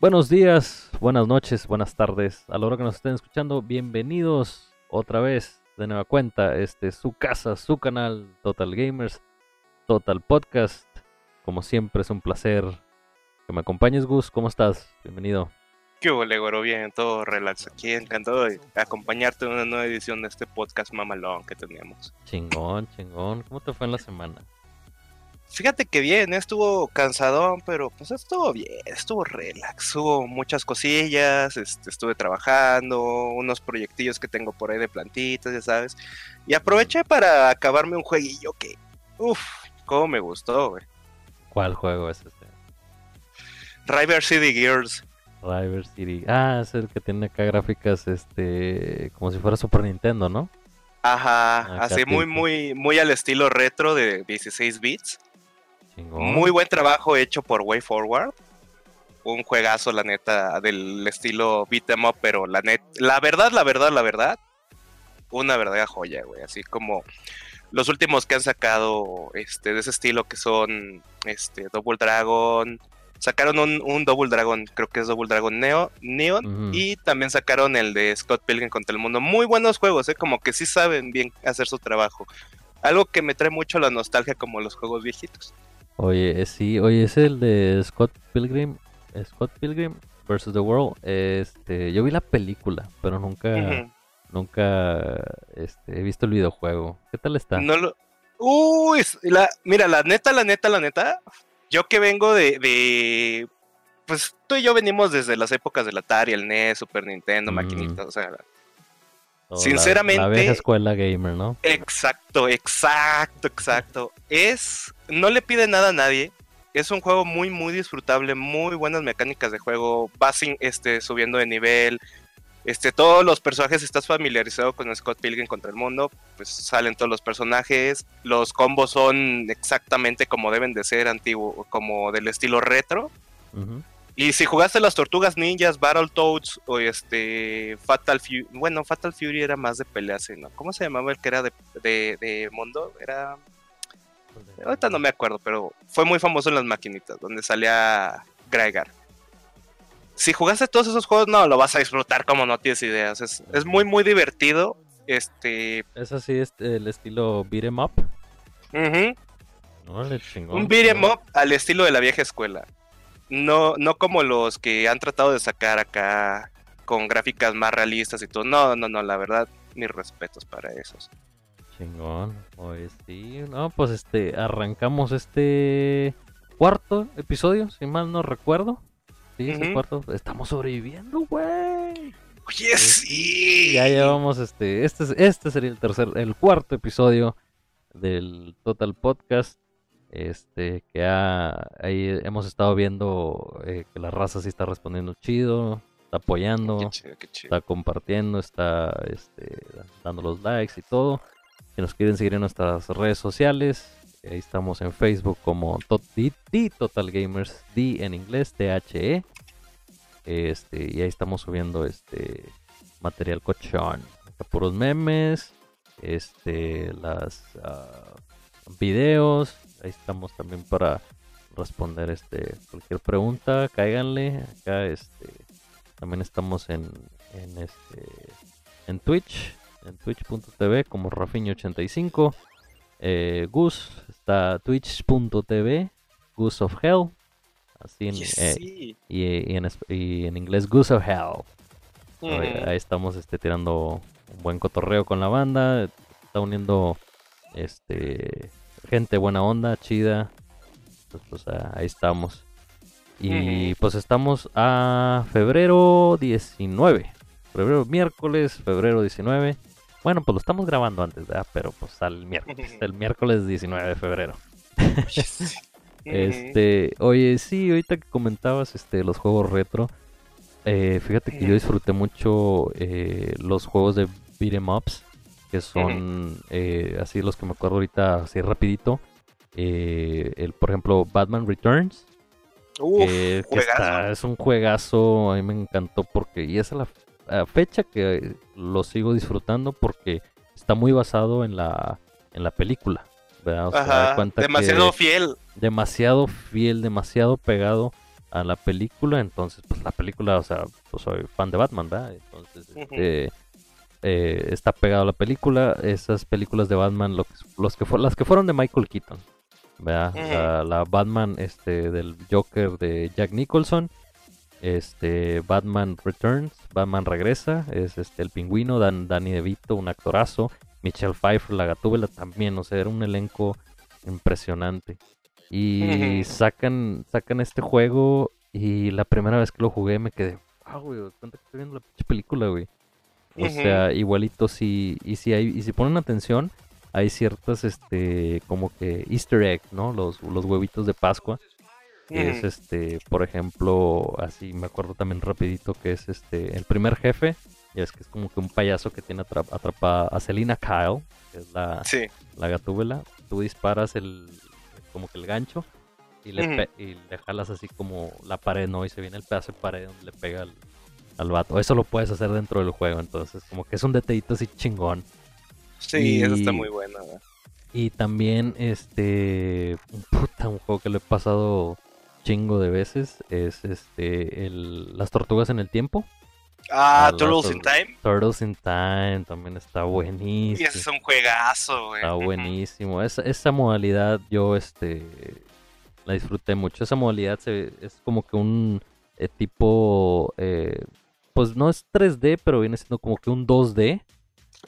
Buenos días, buenas noches, buenas tardes. A la hora que nos estén escuchando, bienvenidos otra vez de nueva cuenta. Este es su casa, su canal, Total Gamers, Total Podcast. Como siempre, es un placer que me acompañes, Gus. ¿Cómo estás? Bienvenido. ¿Qué hubo, güero? Bien, todo relax aquí. Encantado de acompañarte en una nueva edición de este podcast mamalón que tenemos. Chingón, chingón. ¿Cómo te fue en la semana? Fíjate que bien, estuvo cansadón, pero pues estuvo bien, estuvo relax, hubo muchas cosillas, este, estuve trabajando, unos proyectillos que tengo por ahí de plantitas, ya sabes, y aproveché para acabarme un jueguillo que, uff, cómo me gustó, güey. ¿Cuál juego es este? River City Gears. River City. Ah, es el que tiene acá gráficas, este, como si fuera Super Nintendo, ¿no? Ajá, así muy, muy, muy al estilo retro de 16 bits. Muy buen trabajo hecho por Way Forward. Un juegazo, la neta, del estilo beat em up, pero la net, la verdad, la verdad, la verdad, una verdadera joya, güey. Así como los últimos que han sacado este, de ese estilo que son este, Double Dragon. Sacaron un, Double Dragon, creo que es Double Dragon Neo, Neon, y también sacaron el de Scott Pilgrim contra el mundo. Muy buenos juegos, ¿eh? como que sí saben bien hacer su trabajo. Algo que me trae mucho la nostalgia como los juegos viejitos. Oye, eh, sí, oye, es el de Scott Pilgrim, Scott Pilgrim versus the World. Este, yo vi la película, pero nunca, nunca, este, he visto el videojuego. ¿Qué tal está? No lo, uy, la, mira, la neta, la neta, la neta. Yo que vengo de, de, pues tú y yo venimos desde las épocas del Atari, el NES, Super Nintendo, maquinitas, o sea, Sinceramente. La, vieja escuela gamer, ¿no? Exacto, exacto, exacto. Es. No le pide nada a nadie. Es un juego muy, muy disfrutable. Muy buenas mecánicas de juego. Vas este, subiendo de nivel. Este, todos los personajes, estás familiarizado con Scott Pilgrim contra el mundo, pues salen todos los personajes, los combos son exactamente como deben de ser, antiguo, como del estilo retro. Y si jugaste las Tortugas Ninjas, Battletoads o este Fatal Fury, bueno, Fatal Fury era más de peleas, ¿no? ¿Cómo se llamaba el que era de, de, mundo? Era... Ahorita no me acuerdo, pero fue muy famoso en las maquinitas, donde salía Gregar. Si jugaste todos esos juegos, no, lo vas a disfrutar como no tienes ideas. Es, es muy, muy divertido. Este... ¿Es así es el estilo beat'em up? Un beat'em up al estilo de la vieja escuela no, no como los que han tratado de sacar acá con gráficas más realistas y todo. No, no, no, la verdad, mis respetos para esos. Chingón, pues sí, no, pues este, arrancamos este cuarto episodio, si mal no recuerdo. Sí, cuarto, estamos sobreviviendo, güey. Oye, sí. Ya llevamos este, este, este sería el tercer, el cuarto episodio del Total Podcast. Este, que ahí hemos estado viendo eh, que la raza sí está respondiendo chido, está apoyando, está compartiendo, está este, dando los likes y todo. Si nos quieren seguir en nuestras redes sociales, ahí estamos en Facebook como Total Gamers, D en inglés, THE. Este, y ahí estamos subiendo este material cochón. puros memes, este, las uh, videos, ahí estamos también para responder este cualquier pregunta, cáiganle. Acá este también estamos en, en este en Twitch, en twitch.tv como Rafiño85. Eh, Gus está twitch.tv, Gus of Hell. Así en, eh, y, en, y, en, inglés Gus of Hell. Mm. Ahí, estamos este, tirando un buen cotorreo con la banda. Está uniendo este gente buena onda, chida. Pues, pues ahí estamos. Y pues estamos a febrero 19. Febrero, miércoles, febrero 19. Bueno, pues lo estamos grabando antes, ¿verdad? Pero pues al miércoles, el miércoles 19 de febrero. este, oye, sí, ahorita que comentabas este, los juegos retro, eh, fíjate que yo disfruté mucho eh, los juegos de beat'em ups que son eh, así los que me acuerdo ahorita así rapidito. Eh, el, por ejemplo, Batman Returns. es un juegazo, a mí me encantó porque, y esa es la, fecha que lo sigo disfrutando porque está muy basado en la, en la película. demasiado fiel. Demasiado fiel, demasiado pegado a la película, entonces pues la película, o sea, pues soy fan de Batman, ¿verdad? Entonces, este, eh, está pegado a la película, esas películas de Batman, los que las que fueron de Michael Keaton, ¿verdad? la, Batman este, del Joker de Jack Nicholson, este, Batman Returns, Batman regresa, es este el pingüino, Dan, Danny DeVito, un actorazo, Michelle Pfeiffer, la gatúbela también, o sea, era un elenco impresionante. Y sacan, sacan este juego y la primera vez que lo jugué me quedé, ah, güey, cuenta que estoy viendo la pinche película, güey. O sea, igualito si, y si hay, y si ponen atención, hay ciertas, este, como que easter egg, ¿no? Los, los huevitos de Pascua. es este, por ejemplo, así me acuerdo también rapidito que es este, el primer jefe, y es que es como que un payaso que tiene atrapada a Selina Kyle, que es la, la gatúbela. Tú disparas el, como que el gancho y le, y le jalas así como la pared, ¿no? Y se viene el pedazo de pared donde le pega al, al vato. Eso lo puedes hacer dentro del juego, entonces como que es un detallito así chingón. Sí, eso está muy bueno. Y también, este, puta, un juego que le he pasado chingo de veces es este, el, las tortugas en el tiempo. Ah, Turtles in Time. Turtles in Time también está buenísimo. Y ese es un juegazo, güey. Está buenísimo. Esa, esa modalidad yo este la disfruté mucho. Esa modalidad se, es como que un eh, tipo, eh, pues no es 3D, pero viene siendo como que un 2D.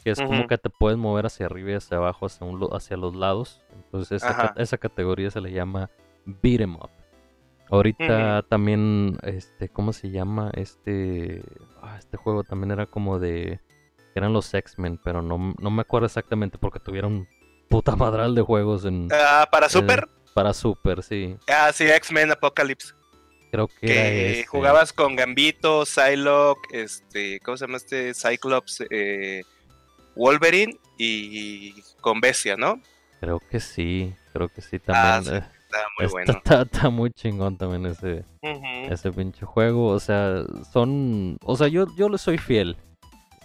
Que es como que te puedes mover hacia arriba y hacia abajo, hacia, un, hacia los lados. Entonces esa, esa categoría se le llama Beat 'em Up. Ahorita también, este, ¿cómo se llama? Este, ah, este juego también era como de, eran los X-Men, pero no, me acuerdo exactamente porque tuvieron puta madral de juegos en... Ah, ¿Para Super? para Super, sí. Ah, sí, X-Men Apocalypse. Creo que, jugabas con Gambito, Psylocke, este, ¿cómo se llama este? Cyclops, eh, Wolverine y con Bestia, ¿no? Creo que sí, creo que sí también. Ah, está muy bueno. Está, muy chingón también ese, ese pinche juego. O sea, son. O sea, yo, yo le soy fiel.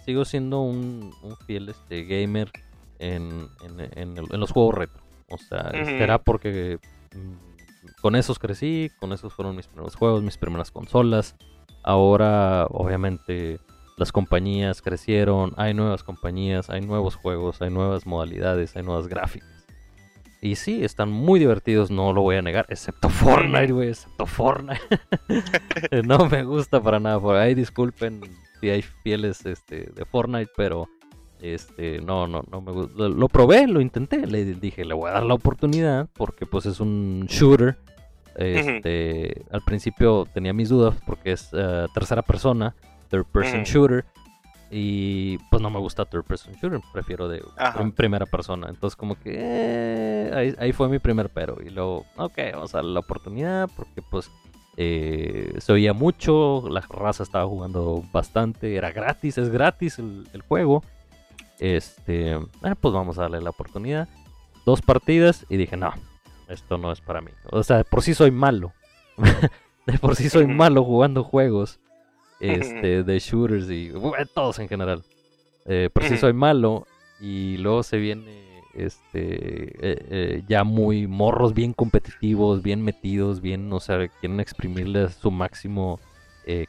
Sigo siendo un, fiel este gamer en, en, los juegos retro. O sea, será porque con esos crecí, con esos fueron mis primeros juegos, mis primeras consolas. Ahora, obviamente, las compañías crecieron, hay nuevas compañías, hay nuevos juegos, hay nuevas modalidades, hay nuevas gráficas. Y sí, están muy divertidos, no lo voy a negar, excepto Fortnite, güey, excepto Fortnite. no me gusta para nada, por ahí disculpen si hay fieles este, de Fortnite, pero este, no, no, no me gusta. Lo, probé, lo intenté, le dije, le voy a dar la oportunidad, porque pues es un shooter. Este, al principio tenía mis dudas porque es eh, tercera persona, third person shooter. Y pues no me gusta third person shooter, prefiero de primera persona. Entonces como que eh, ahí, fue mi primer pero. Y luego, ok, vamos a darle la oportunidad porque pues eh, se oía mucho, la raza estaba jugando bastante, era gratis, es gratis el, juego. Este, ah, pues vamos a darle la oportunidad. Dos partidas y dije, no, esto no es para mí. O sea, de por sí soy malo. de por sí soy malo jugando juegos este, de shooters y todos en general. Eh, por si soy malo y luego se viene este eh, eh, ya muy morros bien competitivos, bien metidos, bien, o sea, quieren exprimirle su máximo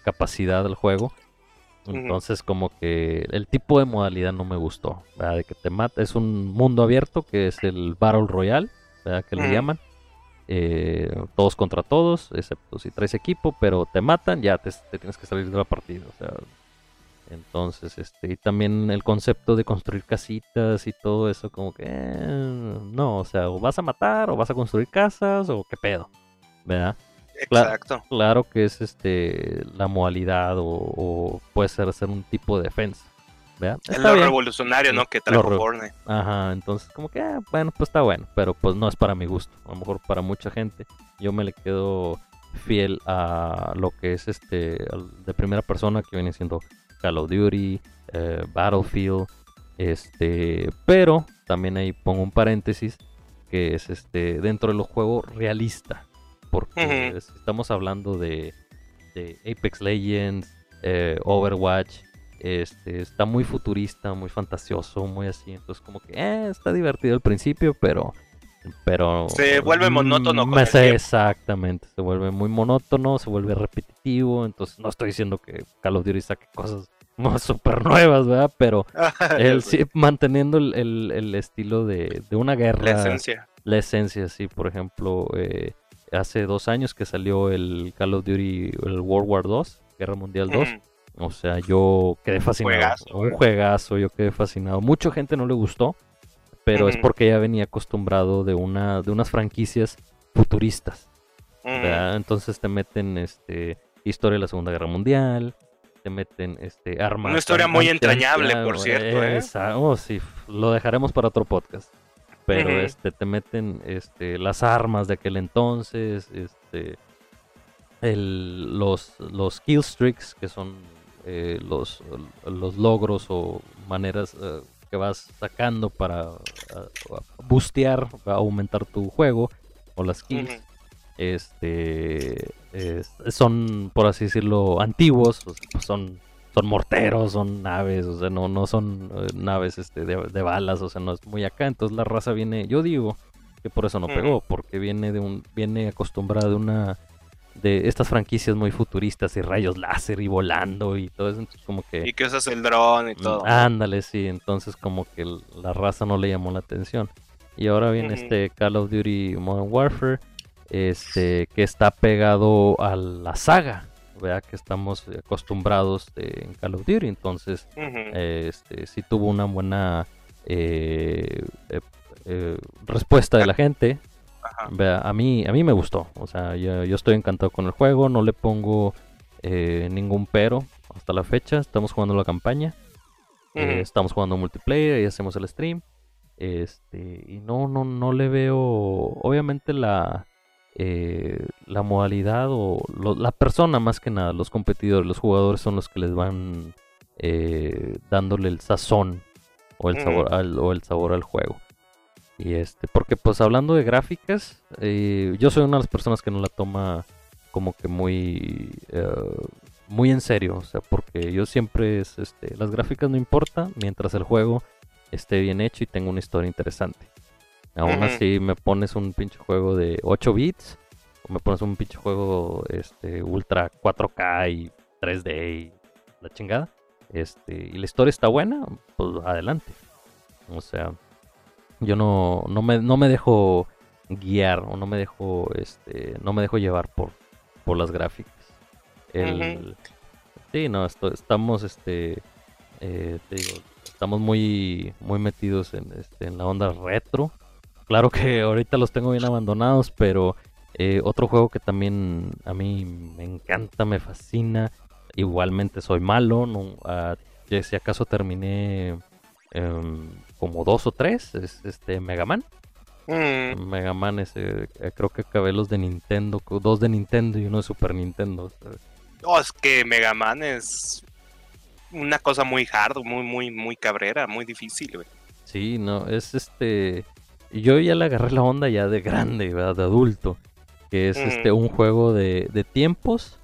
capacidad al juego. Entonces como que el tipo de modalidad no me gustó, De que te mata, es un mundo abierto que es el Battle Royale, ¿verdad? Que le llaman. Eh, todos contra todos, excepto si traes equipo, pero te matan, ya te, tienes que salir de la partida. O sea, entonces, este, y también el concepto de construir casitas y todo eso, como que eh, no, o sea, o vas a matar, o vas a construir casas, o qué pedo, ¿verdad? Exacto. claro que es este la modalidad, o, puede ser hacer un tipo de defensa. Es lo revolucionario, ¿no? Que trajo Fortnite. Ajá, entonces como que, ah, bueno, pues está bueno, pero pues no es para mi gusto. A lo mejor para mucha gente. Yo me le quedo fiel a lo que es este de primera persona que viene siendo Call of Duty, eh, Battlefield, este, pero también ahí pongo un paréntesis que es este dentro de los juegos realista, porque estamos hablando de, Apex Legends, eh, Overwatch, este, está muy futurista, muy fantasioso, muy así. Entonces, como que eh, está divertido al principio, pero Pero. Se vuelve monótono. Mm, exactamente. Se vuelve muy monótono, se vuelve repetitivo. Entonces, no estoy diciendo que Call of Duty saque cosas más súper nuevas, ¿verdad? Pero él sí, manteniendo el, estilo de, una guerra. La esencia. La esencia, sí. Por ejemplo, eh, hace dos años que salió el Call of Duty, el World War II, Guerra Mundial 2. O sea, yo quedé fascinado. un juegazo, yo quedé fascinado. Mucha gente no le gustó pero es porque ya venía acostumbrado de una de unas franquicias futuristas. Entonces te meten este historia de la Segunda Guerra Mundial, te meten este armas. Una historia muy entrañable, por cierto, ¿eh? Oh, sí, lo dejaremos para otro podcast. Pero este te meten este las armas de aquel entonces, este el, los los kill streaks que son eh, los, los logros o maneras eh, que vas sacando para boostear, aumentar tu juego o las kills. Este son, por así decirlo, antiguos, pues son, son morteros, son naves, o sea, no, no son eh, naves este, de, balas, o sea, no es muy acá. Entonces la raza viene, yo digo que por eso no pegó, porque viene de un, viene acostumbrada de una de estas franquicias muy futuristas y rayos láser y volando y todo eso, entonces como que... Y que usas el dron y todo. Ándale, sí, entonces como que la raza no le llamó la atención. Y ahora viene este Call of Duty Modern Warfare, este que está pegado a la saga, vea que estamos acostumbrados en Call of Duty, entonces este sí tuvo una buena eh, eh, eh, respuesta de la gente a mí, a mí me gustó. O sea, yo, estoy encantado con el juego. No le pongo ningún pero hasta la fecha. Estamos jugando la campaña. Estamos jugando multiplayer y hacemos el stream. Este, y no, no, no le veo. Obviamente la. Eh, la modalidad o la persona más que nada, los competidores, los jugadores son los que les van dándole el sazón o el sabor o el sabor al juego. Y este, porque pues hablando de gráficas, eh, yo soy una de las personas que no la toma como que muy, eh, muy en serio, o sea, porque yo siempre es, este, las gráficas no importan mientras el juego esté bien hecho y tenga una historia interesante. Aún así me pones un pinche juego de 8 bits, o me pones un pinche juego este, ultra 4K y 3D y la chingada, este, y la historia está buena, pues adelante. O sea, yo no, no, me, no me dejo guiar o no me dejo este no me dejo llevar por, por las gráficas. El, Sí, no, estamos este eh, estamos muy muy metidos en, este, en la onda retro. Claro que ahorita los tengo bien abandonados, pero eh, otro juego que también a mí me encanta, me fascina. Igualmente soy malo, no, uh, si acaso terminé Em, como dos o tres, es este Mega Man. Mm. Mega Man ese, eh, creo que acabé los de Nintendo, dos de Nintendo y uno de Super Nintendo. No, es que Mega Man es una cosa muy hard, muy, muy, muy cabrera, muy difícil, güey. Sí, no, es este. Yo ya le agarré la onda ya de grande, ¿verdad? De adulto. Que es este un juego de, de tiempos,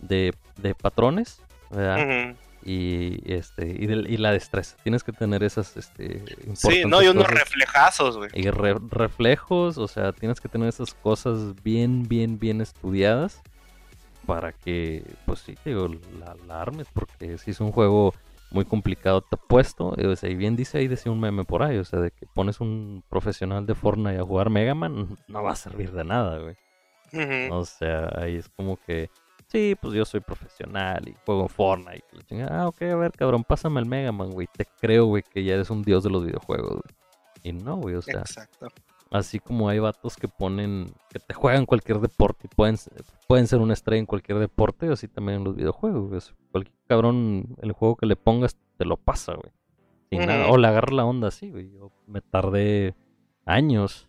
de, de patrones, ¿verdad? y este y, la destreza. Tienes que tener esas este Sí, no, y unos reflejazos, güey. Y reflejos, o sea, tienes que tener esas cosas bien bien bien estudiadas para que pues sí, digo, la, armes porque si es un juego muy complicado te puesto, o sea, y bien dice ahí decía un meme por ahí, o sea, de que pones un profesional de Fortnite a jugar Mega Man no va a servir de nada, güey. O sea, ahí es como que Sí, pues yo soy profesional y juego Fortnite. Ah, ok, a ver, cabrón, pásame el Mega Man, güey. Te creo, güey, que ya eres un dios de los videojuegos, güey. Y no, güey, o sea. Exacto. Así como hay vatos que ponen, que te juegan cualquier deporte y pueden, pueden ser una estrella en cualquier deporte, así también en los videojuegos. Cualquier cabrón, el juego que le pongas te lo pasa, güey. Sin nada. O le agarra la onda así, güey. Yo me tardé años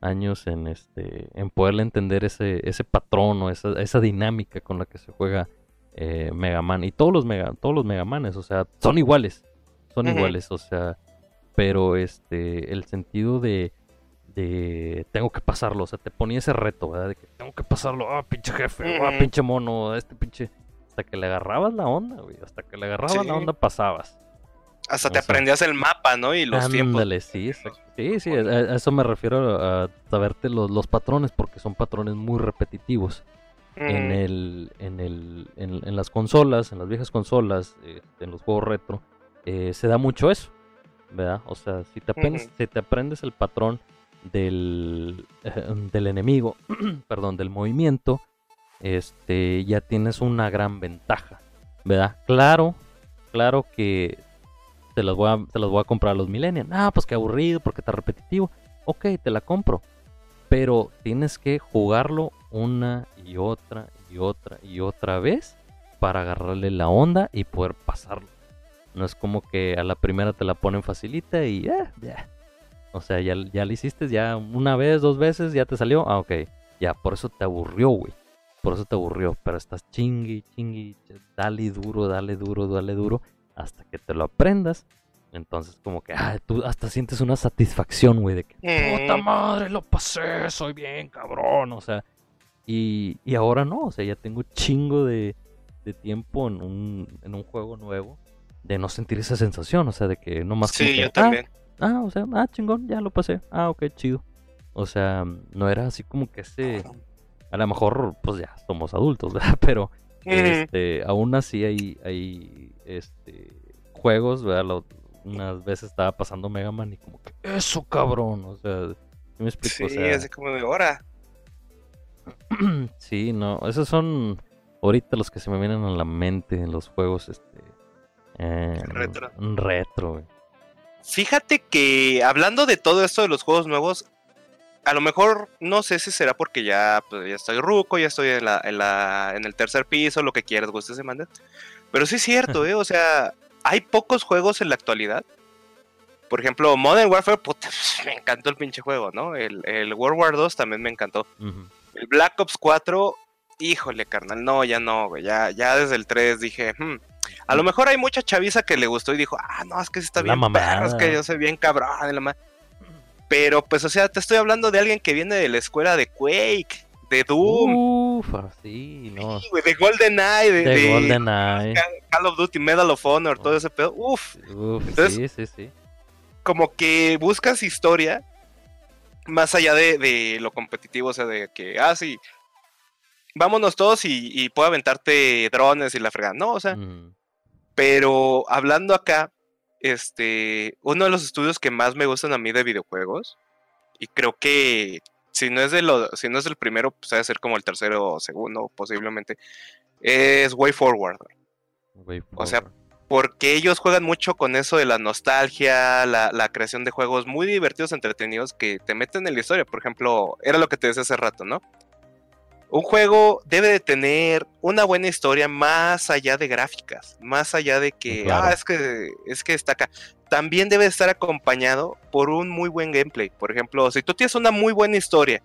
años en este en poderle entender ese, ese patrón o esa, esa dinámica con la que se juega eh, Mega Man y todos los Mega todos los Mega Manes, o sea, son iguales, son iguales, o sea, pero este el sentido de tengo que pasarlo, o sea, te ponía ese reto, ¿verdad? De que tengo que pasarlo, ah, pinche jefe, ah, pinche mono, este pinche hasta que le agarrabas la onda, güey, hasta que le agarrabas la onda pasabas. Hasta te sea, aprendías el mapa, ¿no? Y los tiempos. Sí. Sí, sí, a, eso me refiero a saberte los, los patrones, porque son patrones muy repetitivos. En el, en el, en, en las consolas, en las viejas consolas, eh, en los juegos retro, eh, se da mucho eso, ¿verdad? O sea, si te aprendes, si te aprendes el patrón del, eh, del enemigo, perdón, del movimiento, este, ya tienes una gran ventaja, ¿verdad? Claro, claro que te las voy a, te voy a comprar a los millennials. Ah, pues qué aburrido, porque está repetitivo. Ok, te la compro. Pero tienes que jugarlo una y otra y otra y otra vez para agarrarle la onda y poder pasarlo. No es como que a la primera te la ponen facilita y eh. O sea, ya, ya lo hiciste, ya una vez, dos veces, ya te salió. Ah, ok. Ya, por eso te aburrió, güey. Por eso te aburrió. Pero estás chingui, chingui, dale duro, dale duro, dale duro. Hasta que te lo aprendas. Entonces, como que, ah, tú hasta sientes una satisfacción, güey, de que, puta Mm. madre, lo pasé, soy bien cabrón. O sea, y, y ahora no, o sea, ya tengo chingo de, de tiempo en un, en un juego nuevo de no sentir esa sensación, o sea, de que no más como Sí, que, yo ah, también. Ah, o sea, ah, chingón, ya lo pasé. Ah, ok, chido. O sea, no era así como que ese. A lo mejor, pues ya somos adultos, ¿verdad? Pero este, aún así hay, hay este, juegos, ¿verdad? Lo- unas veces estaba pasando Mega Man y como que, eso cabrón, o sea, ¿sí me explico? Sí, o sea, así como de hora. sí, no, esos son ahorita los que se me vienen a la mente en los juegos, este, eh, Retro. retro, güey. Fíjate que hablando de todo esto de los juegos nuevos, a lo mejor no sé si será porque ya, pues, ya estoy ruco, ya estoy en, la, en, la, en el tercer piso, lo que quieras, gustes se manden. Pero sí es cierto, ¿eh? O sea, hay pocos juegos en la actualidad. Por ejemplo, Modern Warfare, puta, me encantó el pinche juego, ¿no? El, el World War 2 también me encantó. El Black Ops 4, híjole, carnal, no, ya no, güey. Ya, ya desde el 3 dije, hmm, a lo mejor hay mucha chaviza que le gustó y dijo, ah, no, es que sí está La bien, perro, es que yo soy bien cabrón. la ma-". Pero, pues, o sea, te estoy hablando de alguien que viene de la escuela de Quake, de Doom, Uf, sí, no. sí, de GoldenEye, de, De de GoldenEye. Call of Duty, Medal of Honor, todo ese pedo. Uf, Uf, Entonces- sí, sí, sí. como que buscas historia más allá de, de lo competitivo, o sea, de que, ah, sí, vámonos todos y, y puedo aventarte drones y la fregada. No, o sea, Mm, pero hablando acá, este, uno de los estudios que más me gustan a mí de videojuegos, y creo que si no es de lo, si no es el primero, pues debe ser como el tercero o segundo, posiblemente, es Way Forward. Way O sea, porque ellos juegan mucho con eso de la nostalgia, la, la creación de juegos muy divertidos, entretenidos, que te meten en la historia. Por ejemplo, era lo que te decía hace rato, ¿no? Un juego debe de tener una buena historia más allá de gráficas, más allá de que, Claro. ah, es que, es que está acá. También debe estar acompañado por un muy buen gameplay. Por ejemplo, si tú tienes una muy buena historia,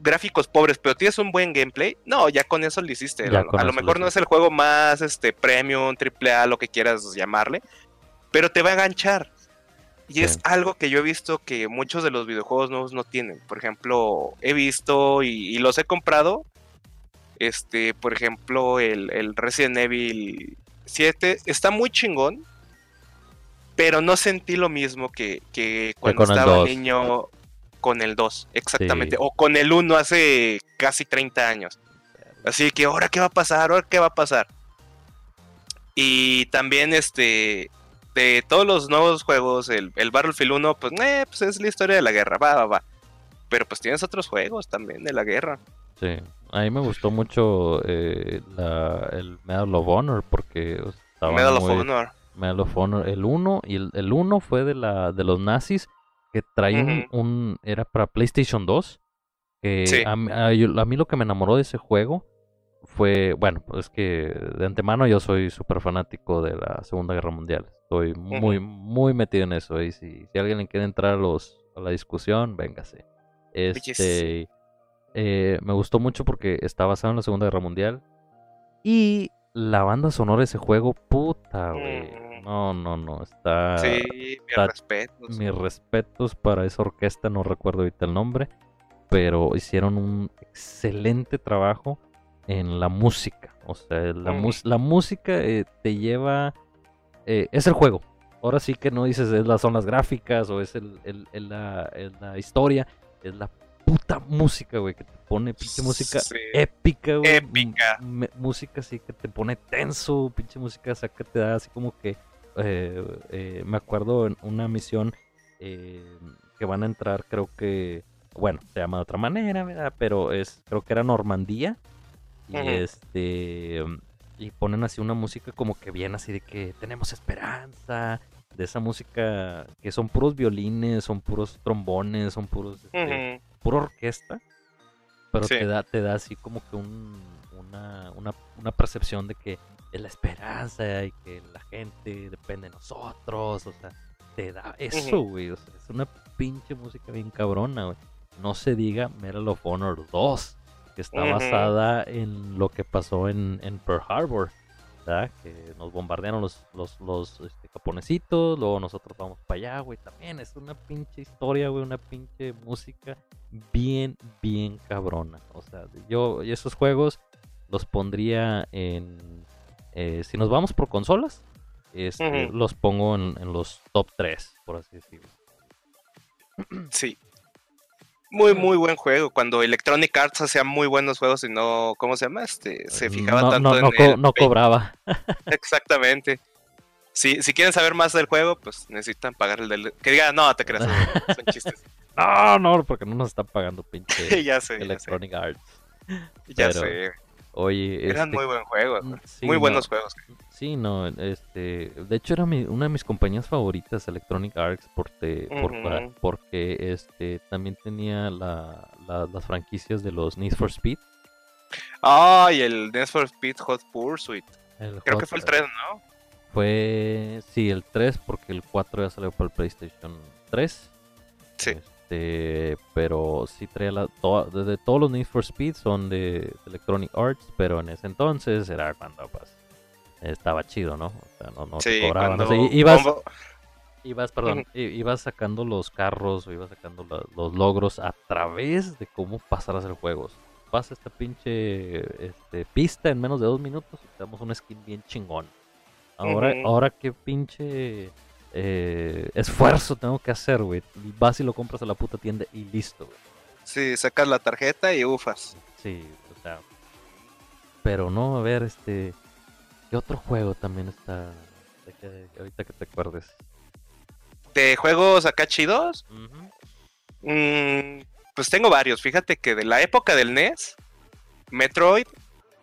gráficos pobres, pero tienes un buen gameplay, no, ya con eso lo hiciste. A, a lo mejor no es el juego más este premium, triple A, lo que quieras llamarle, pero te va a enganchar. Y Sí. es algo que yo he visto que muchos de los videojuegos nuevos no tienen. Por ejemplo, he visto y, y los he comprado. Este, por ejemplo, el, el Resident Evil 7 está muy chingón. Pero no sentí lo mismo que, que cuando estaba 2. niño con el 2, exactamente. Sí. O con el 1 hace casi 30 años. Así que, ¿ahora qué va a pasar? ¿Ahora qué va a pasar? Y también, este, de todos los nuevos juegos, el, el Battlefield 1, pues, eh, pues es la historia de la guerra, va, va, va. Pero pues tienes otros juegos también de la guerra. Sí. A mí me gustó mucho eh, la, el Medal of Honor porque Medal of Honor. Medal of Honor, el 1 y el, el 1 fue de la de los nazis que traía un- era para PlayStation 2. que Sí. a, a a mí lo que me enamoró de ese juego fue, bueno, pues que de antemano yo soy súper fanático de la Segunda Guerra Mundial. Estoy muy, muy metido en eso. Y si, si alguien le quiere entrar a, los, a la discusión, véngase. Este, eh, me gustó mucho porque está basado en la Segunda Guerra Mundial. Y la banda sonora de ese juego, puta, güey. Mm. No, no, no. Está. sí, mis respetos. Mis respetos para esa orquesta, no recuerdo ahorita el nombre. Pero hicieron un excelente trabajo en la música. O sea, la, música eh, te lleva. eh, es el juego. ahora sí que no dices es la, son las gráficas o es el, el- el- la, historia, es la puta música, güey, que te pone pinche música Sí. épica, güey. Épica. M- me- música así que te pone tenso, pinche música, o sea, que te da así como que. eh, me acuerdo en una misión que van a entrar, creo que. Bueno, se llama de otra manera, ¿verdad? Pero es, creo que era Normandía. Y este. Y ponen así una música como que bien así de que tenemos esperanza. De esa música que son puros violines, son puros trombones, son puros. este, pura orquesta, pero Sí. te da te da así como que un- una, una, una percepción de que es la esperanza y que la gente depende de nosotros, o sea, te da eso, güey, o sea, es una pinche música bien cabrona, güey. No se diga Medal of Honor 2, que está basada en lo que pasó en, en Pearl Harbor, ¿verdad? Que nos bombardearon los, los, los este, japonesitos, luego nosotros vamos para allá, güey. También es una pinche historia, güey, una pinche música bien, bien cabrona. O sea, yo esos juegos los pondría en... eh, si nos vamos por consolas, este, los pongo en, en los top 3, por así decirlo. Sí. Muy, muy buen juego. Cuando Electronic Arts hacía muy buenos juegos y no, ¿cómo se llama? Este, se fijaba no, tanto no, en no, co- el no cobraba. Exactamente. Si, si quieren saber más del juego, pues necesitan pagar el del... Que diga, no, te creas, son chistes. No, no, porque no nos están pagando pinche ya sé, ya sé. Electronic Arts. Ya sé. Oye, Eran este, muy buen juego. mm, sí, muy no, buenos juegos. Sí, no, este, de hecho era mi- una de mis compañías favoritas, Electronic Arts, porque, por- Ujú. porque este, también tenía la- la- las franquicias de los Need for Speed. Ay, el Need for Speed Hot Pursuit. El Creo Hot- que fue el 3, ¿no? Fue, sí, el 3, porque el 4 ya salió para el PlayStation 3. Sí. Este, pero sí traía la, toda- desde todos los Need for Speed son de, Electronic Arts, pero en ese entonces era cuando pues estaba chido, ¿no? O sea, no, no te Sí, cobraban. cuando... o sea, i- ibas, ibas, perdón, ibas sacando los carros o ibas sacando la- los logros a través de cómo pasarás el juego. Pasa esta pinche este, pista en menos de dos minutos y te damos un skin bien chingón. Ahora, ahora qué pinche eh, esfuerzo tengo que hacer, güey. Vas y lo compras a la puta tienda y listo, güey. Sí, sacas la tarjeta y ufas. Sí, o sea. Pero no, a ver, este. ¿Qué otro juego también está? Que, ahorita que te acuerdes. ¿De juegos acá chidos? Mm, pues tengo varios. Fíjate que de la época del NES, Metroid,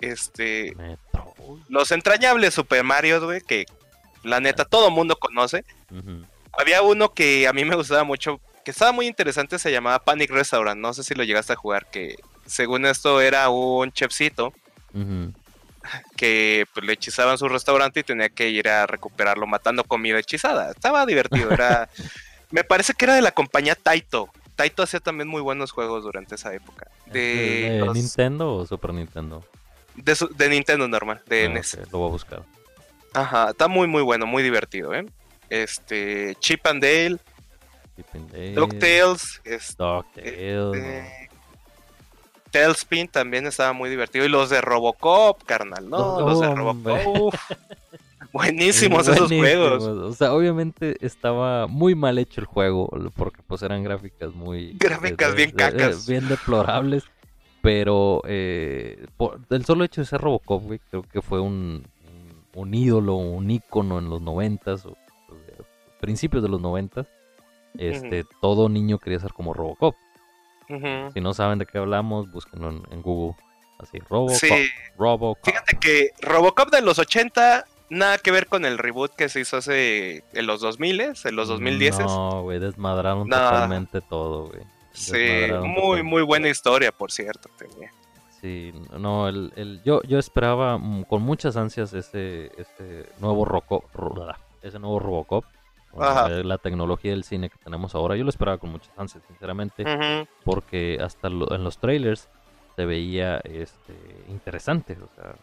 este, Metroid. los entrañables Super Mario, güey, que la neta todo mundo conoce. Había uno que a mí me gustaba mucho, que estaba muy interesante, se llamaba Panic Restaurant. No sé si lo llegaste a jugar, que según esto era un chefcito que pues, le hechizaban su restaurante y tenía que ir a recuperarlo matando comida hechizada. Estaba divertido, era... me parece que era de la compañía Taito. Taito hacía también muy buenos juegos durante esa época. De, ¿De los- Nintendo o Super Nintendo? de, su- de Nintendo normal, de Ah, NES. lo voy a buscar. Ajá, está muy muy bueno, muy divertido, ¿eh? Este, Chip and Dale, Chip and Dale, DuckTales, este, Tailspin también estaba muy divertido. Y los de Robocop, carnal, ¿no? Los de. Robocop. uf. Buenísimos esos Buenísimos. juegos. O sea, obviamente estaba muy mal hecho el juego, porque pues eran gráficas muy... Gráficas bien cacas. bien deplorables, pero eh, por- el solo hecho de ser Robocop, güey, creo que fue un, un, un ídolo, un ícono en los noventas, o, principios de los noventas. Este, todo niño quería ser como Robocop. Si no saben de qué hablamos, búsquenlo en, en Google. Así, Robocop. Sí, Robocop. fíjate que Robocop de los 80, nada que ver con el reboot que se hizo hace en los 2000, en los 2010. No, güey, desmadraron No. totalmente todo, güey. Sí, muy, totalmente muy buena historia, por cierto. tenía. Sí, no, el, el- yo, yo esperaba con muchas ansias ese, ese nuevo Roco, Ro- ese nuevo Robocop. La tecnología del cine que tenemos ahora. Yo lo esperaba con muchas ansias, sinceramente, porque hasta lo- en los trailers se veía este interesante, o sea,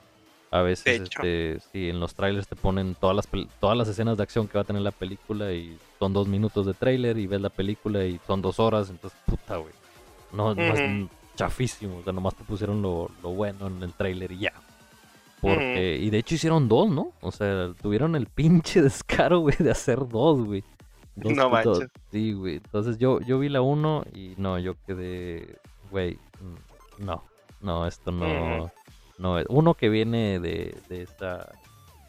a veces este sí, en los trailers te ponen todas las todas las escenas de acción que va a tener la película y son dos minutos de trailer y ves la película y son dos horas, entonces puta güey. No, no es chafísimo, o sea, nomás te pusieron lo, lo bueno en el trailer y ya. Porque, y de hecho hicieron dos, ¿no? O sea, tuvieron el pinche descaro, güey, de hacer dos, güey. Dos- No dos- manches. Sí, güey. Entonces yo, yo vi la uno y no, yo quedé, güey, mm, no, no, esto no, no es. Uno que viene de, de esta,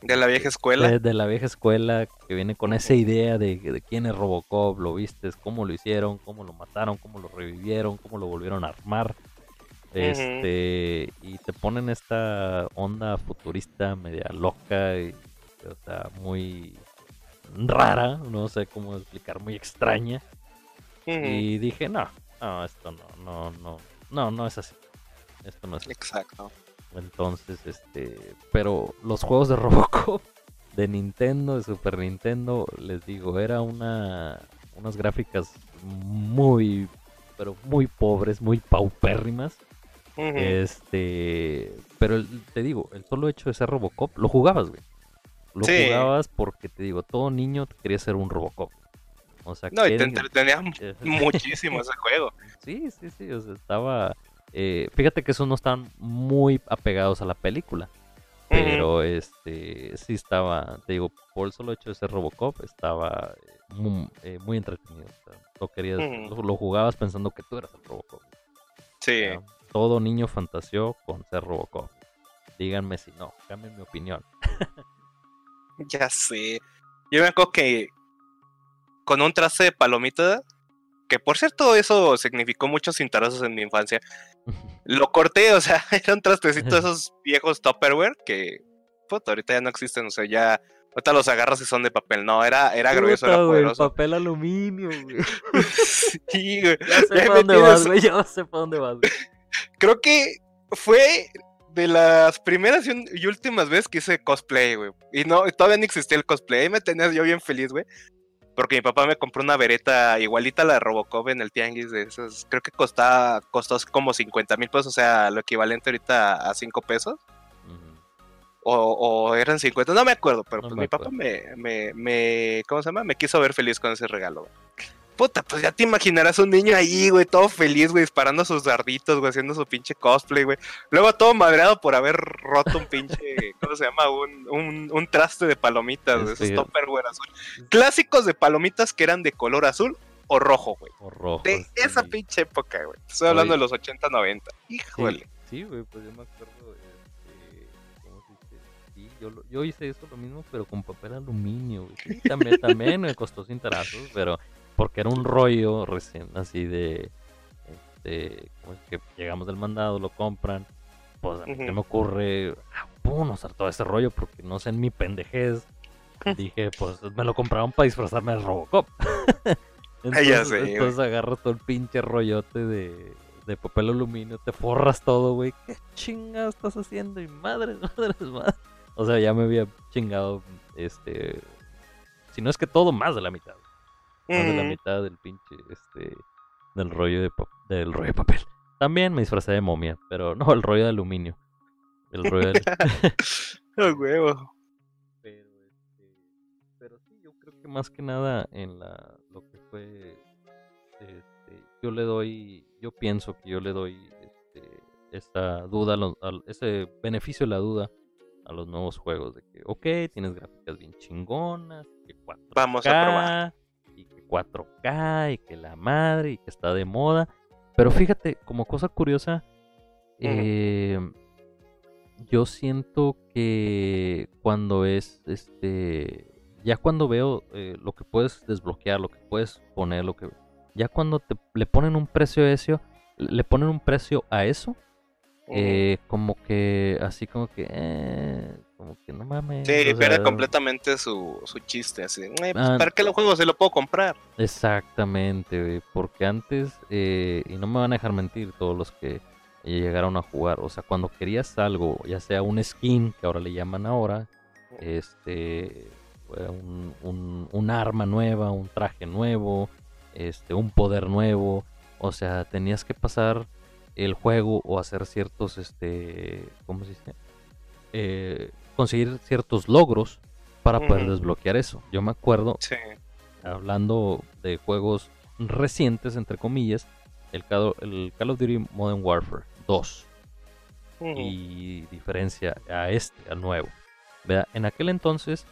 De la vieja escuela. de, de la vieja escuela, que viene con esa idea de, de quién es Robocop, lo viste, cómo lo hicieron, cómo lo mataron, cómo lo revivieron, cómo lo volvieron a armar. Este, y te ponen esta onda futurista media loca y, o sea, muy rara, no sé cómo explicar, muy extraña. Y dije, no, no, esto no, no, no, no, no es así. Esto no es así. Exacto. Entonces, este, pero los juegos de Robocop de Nintendo, de Super Nintendo, les digo, era una unas gráficas muy pero muy pobres, muy paupérrimas. Este, pero el- te digo, el solo hecho de ser Robocop, lo jugabas, güey. Lo Sí. jugabas porque te digo, todo niño quería ser un Robocop. O sea, No, y te quieren- entretenía eh, muchísimo ese juego. Sí, sí, sí, o sea, estaba... eh, fíjate que esos no estaban muy apegados a la película, pero este sí estaba, te digo, por el solo hecho de ser Robocop, estaba eh, muy, eh, muy entretenido. o sea, lo querías, lo, lo jugabas pensando que tú eras el Robocop. Sí. Todo niño fantaseó con ser Robocop. Díganme si no, cambien mi opinión. Ya sé. Yo me acuerdo que con un traste de palomita, que por cierto eso significó muchos intereses en mi infancia, lo corté, o sea, era un trastecito de esos viejos Tupperware que, puta, ahorita ya no existen, o sea, ya, ahorita los agarras y son de papel, no, era, era grueso, era güey, poderoso. papel aluminio, güey. Sí, güey. Ya sé Ya para dónde vas, güey, ya sé para dónde vas. güey. Creo que fue de las primeras y últimas veces que hice cosplay, güey. Y no, todavía no existía el cosplay. Ahí me tenías yo bien feliz, güey. Porque mi papá me compró una vereta igualita a la de Robocop en el tianguis de esas. Creo que costaba, costó como 50 mil pesos, o sea, lo equivalente ahorita a 5 pesos. O, o eran 50, no me acuerdo, pero No pues mi papá me, me, me, ¿cómo se llama? Me quiso ver feliz con ese regalo, güey. Puta, pues ya te imaginarás un niño ahí, güey, todo feliz, güey, disparando sus darditos, güey, haciendo su pinche cosplay, güey. Luego todo madreado por haber roto un pinche, ¿cómo se llama? Un, un, un traste de palomitas, güey, esos Sí. topperware azul. Clásicos de palomitas que eran de color azul o rojo, güey. O rojo. De esa sí. pinche época, güey. Estoy hablando Oye. de los 80, 90. Híjole. Sí, güey, pues yo me acuerdo, este, ¿cómo se dice? Sí, yo, lo- yo hice eso lo mismo, pero con papel aluminio, güey. Sí, también, también me costó sin tarazos, pero porque era un rollo recién así de, este, ¿cómo es que llegamos del mandado, lo compran, pues a mí me ocurre, ah, pum, usar todo ese rollo porque no sé en mi pendejez. Dije, pues me lo compraron para disfrazarme de Robocop. Ah, ya entonces, sé, güey. entonces agarras todo el pinche rollote de, de papel aluminio, te forras todo, güey. ¿Qué chingado estás haciendo? Y madre, madre, madre. O sea, ya me había chingado, este, si no es que todo, más de la mitad. Más de la Mm. mitad del pinche, este, del rollo de, del rollo de papel. También me disfracé de momia, pero no, el rollo de aluminio. El rollo de... A huevo. pero, este, pero sí, yo creo que más que nada en la, lo que fue, este, yo le doy, yo pienso que yo le doy, este, esta duda, a los- al- ese beneficio de la duda a los nuevos juegos de que, ok, tienes gráficas bien chingonas, que 4K, Vamos a probar. Y que 4K y que la madre y que está de moda, pero fíjate, como cosa curiosa, eh, yo siento que cuando es este ya cuando veo eh, lo que puedes desbloquear lo que puedes poner lo que ya cuando te le ponen un precio a eso le ponen un precio a eso eh, como que así como que eh, como que no mames Sí, pierde sea, completamente su, su chiste, así. "Eh, pues, Ah. ¿Para qué lo juego? Se lo puedo comprar. Exactamente, güey, porque antes, eh, y no me van a dejar mentir todos los que llegaron a jugar, o sea, cuando querías algo, ya sea un skin, que ahora le llaman ahora, este, un, un- un arma nueva, un traje nuevo, este, un poder nuevo, o sea, tenías que pasar el juego o hacer ciertos, este, ¿cómo se dice? Eh, conseguir ciertos logros para poder desbloquear eso. Yo me acuerdo Sí. hablando de juegos recientes, entre comillas, el Call, el Call of Duty Modern Warfare 2. y diferencia a este, al nuevo. ¿verdad? En aquel entonces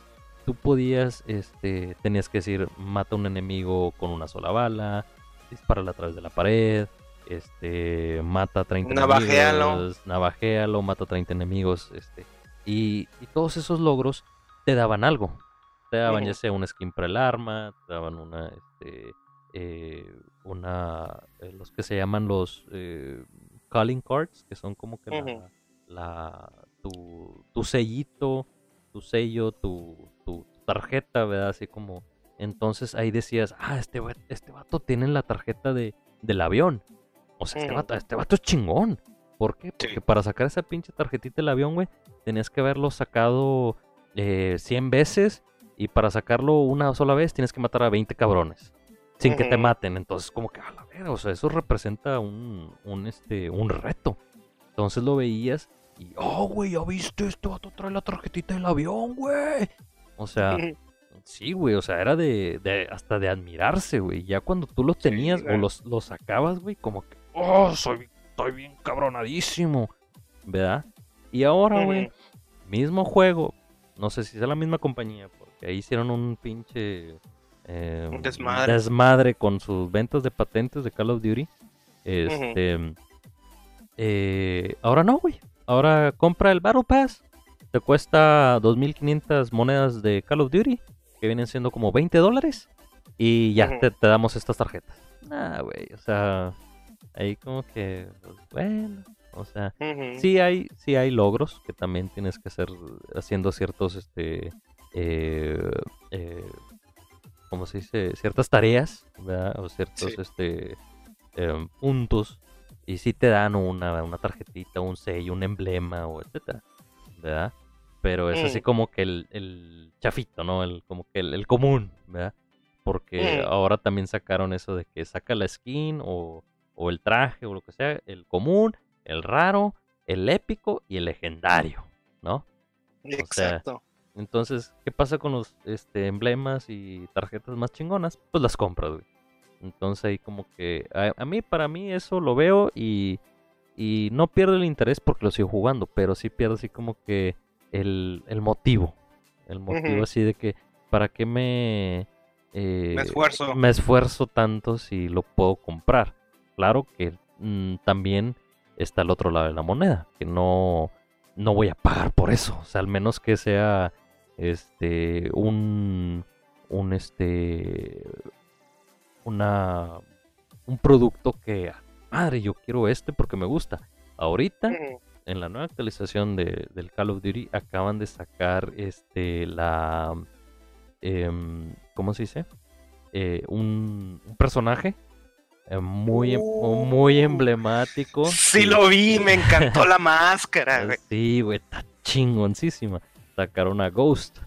tú podías, este, tenías que decir, mata a un enemigo con una sola bala, dispara a través de la pared, este, mata a 30 enemigos, navajealo, mata a 30 enemigos, este, y, todos esos logros te daban algo. Te daban ya sea un skin para el arma, te daban una, este, eh, una, eh, los que se llaman los eh, calling cards, que son como que la, la, tu, tu sellito, tu sello, tu, tu, tarjeta, ¿verdad? Así como, entonces ahí decías, ah, este, este vato tiene la tarjeta de, del avión. O sea, este, vato, este vato es chingón. ¿Por qué? Porque para sacar esa pinche tarjetita del avión, güey, tenías que haberlo sacado eh, 100 veces. Y para sacarlo una sola vez tienes que matar a 20 cabrones. Sin que te maten. Entonces, como que a la vera, o sea, eso representa un, un, este, un reto. Entonces lo veías y, oh, güey, ya viste, este vato trae la tarjetita del avión, güey. O sea, sí, güey, o sea, era de, de hasta de admirarse, güey. Ya cuando tú los tenías o los, los sacabas, güey, como que, oh, soy, estoy bien cabronadísimo, ¿verdad? Y ahora, güey, mismo juego, no sé si es la misma compañía, porque ahí hicieron un pinche eh, desmadre. desmadre. con sus ventas de patentes de Call of Duty. Este, eh, ahora no, güey. Ahora compra el Battle Pass. Te cuesta 2.500 monedas de Call of Duty, que vienen siendo como 20 dólares. Y ya te, te, damos estas tarjetas. Ah, güey, o sea, ahí como que, pues, bueno, o sea, sí hay, sí hay logros que también tienes que hacer haciendo ciertos, este, eh, eh, ¿cómo se dice? Ciertas tareas, ¿verdad? O ciertos, este, em, puntos. Y sí te dan una, una tarjetita, un sello, un emblema, o etcétera, ¿verdad? Pero es así mm. como que el, el, chafito, ¿no? El, como que el, común, ¿verdad? Porque mm. ahora también sacaron eso de que saca la skin o o el traje o lo que sea, el común, el raro, el épico y el legendario, ¿no? Exacto. entonces, ¿qué pasa con los este, emblemas y tarjetas más chingonas? Pues las compras, güey. Entonces ahí como que a, mí, para mí eso lo veo y, y no pierdo el interés porque lo sigo jugando, pero sí pierdo así como que el, el motivo. El motivo así de que, ¿para qué me... Eh, me esfuerzo. Me esfuerzo tanto si lo puedo comprar claro que mm, también está el otro lado de la moneda, que no, no voy a pagar por eso, o sea, al menos que sea este un un este una un producto que madre yo quiero este porque me gusta ahorita en la nueva actualización de, del Call of Duty acaban de sacar este la em, cómo se dice eh, un, un personaje eh, muy, em, uh. muy emblemático. Sí, lo vi, me encantó la máscara, güey. Sí, güey, está chingoncísima. Sacaron a Ghost.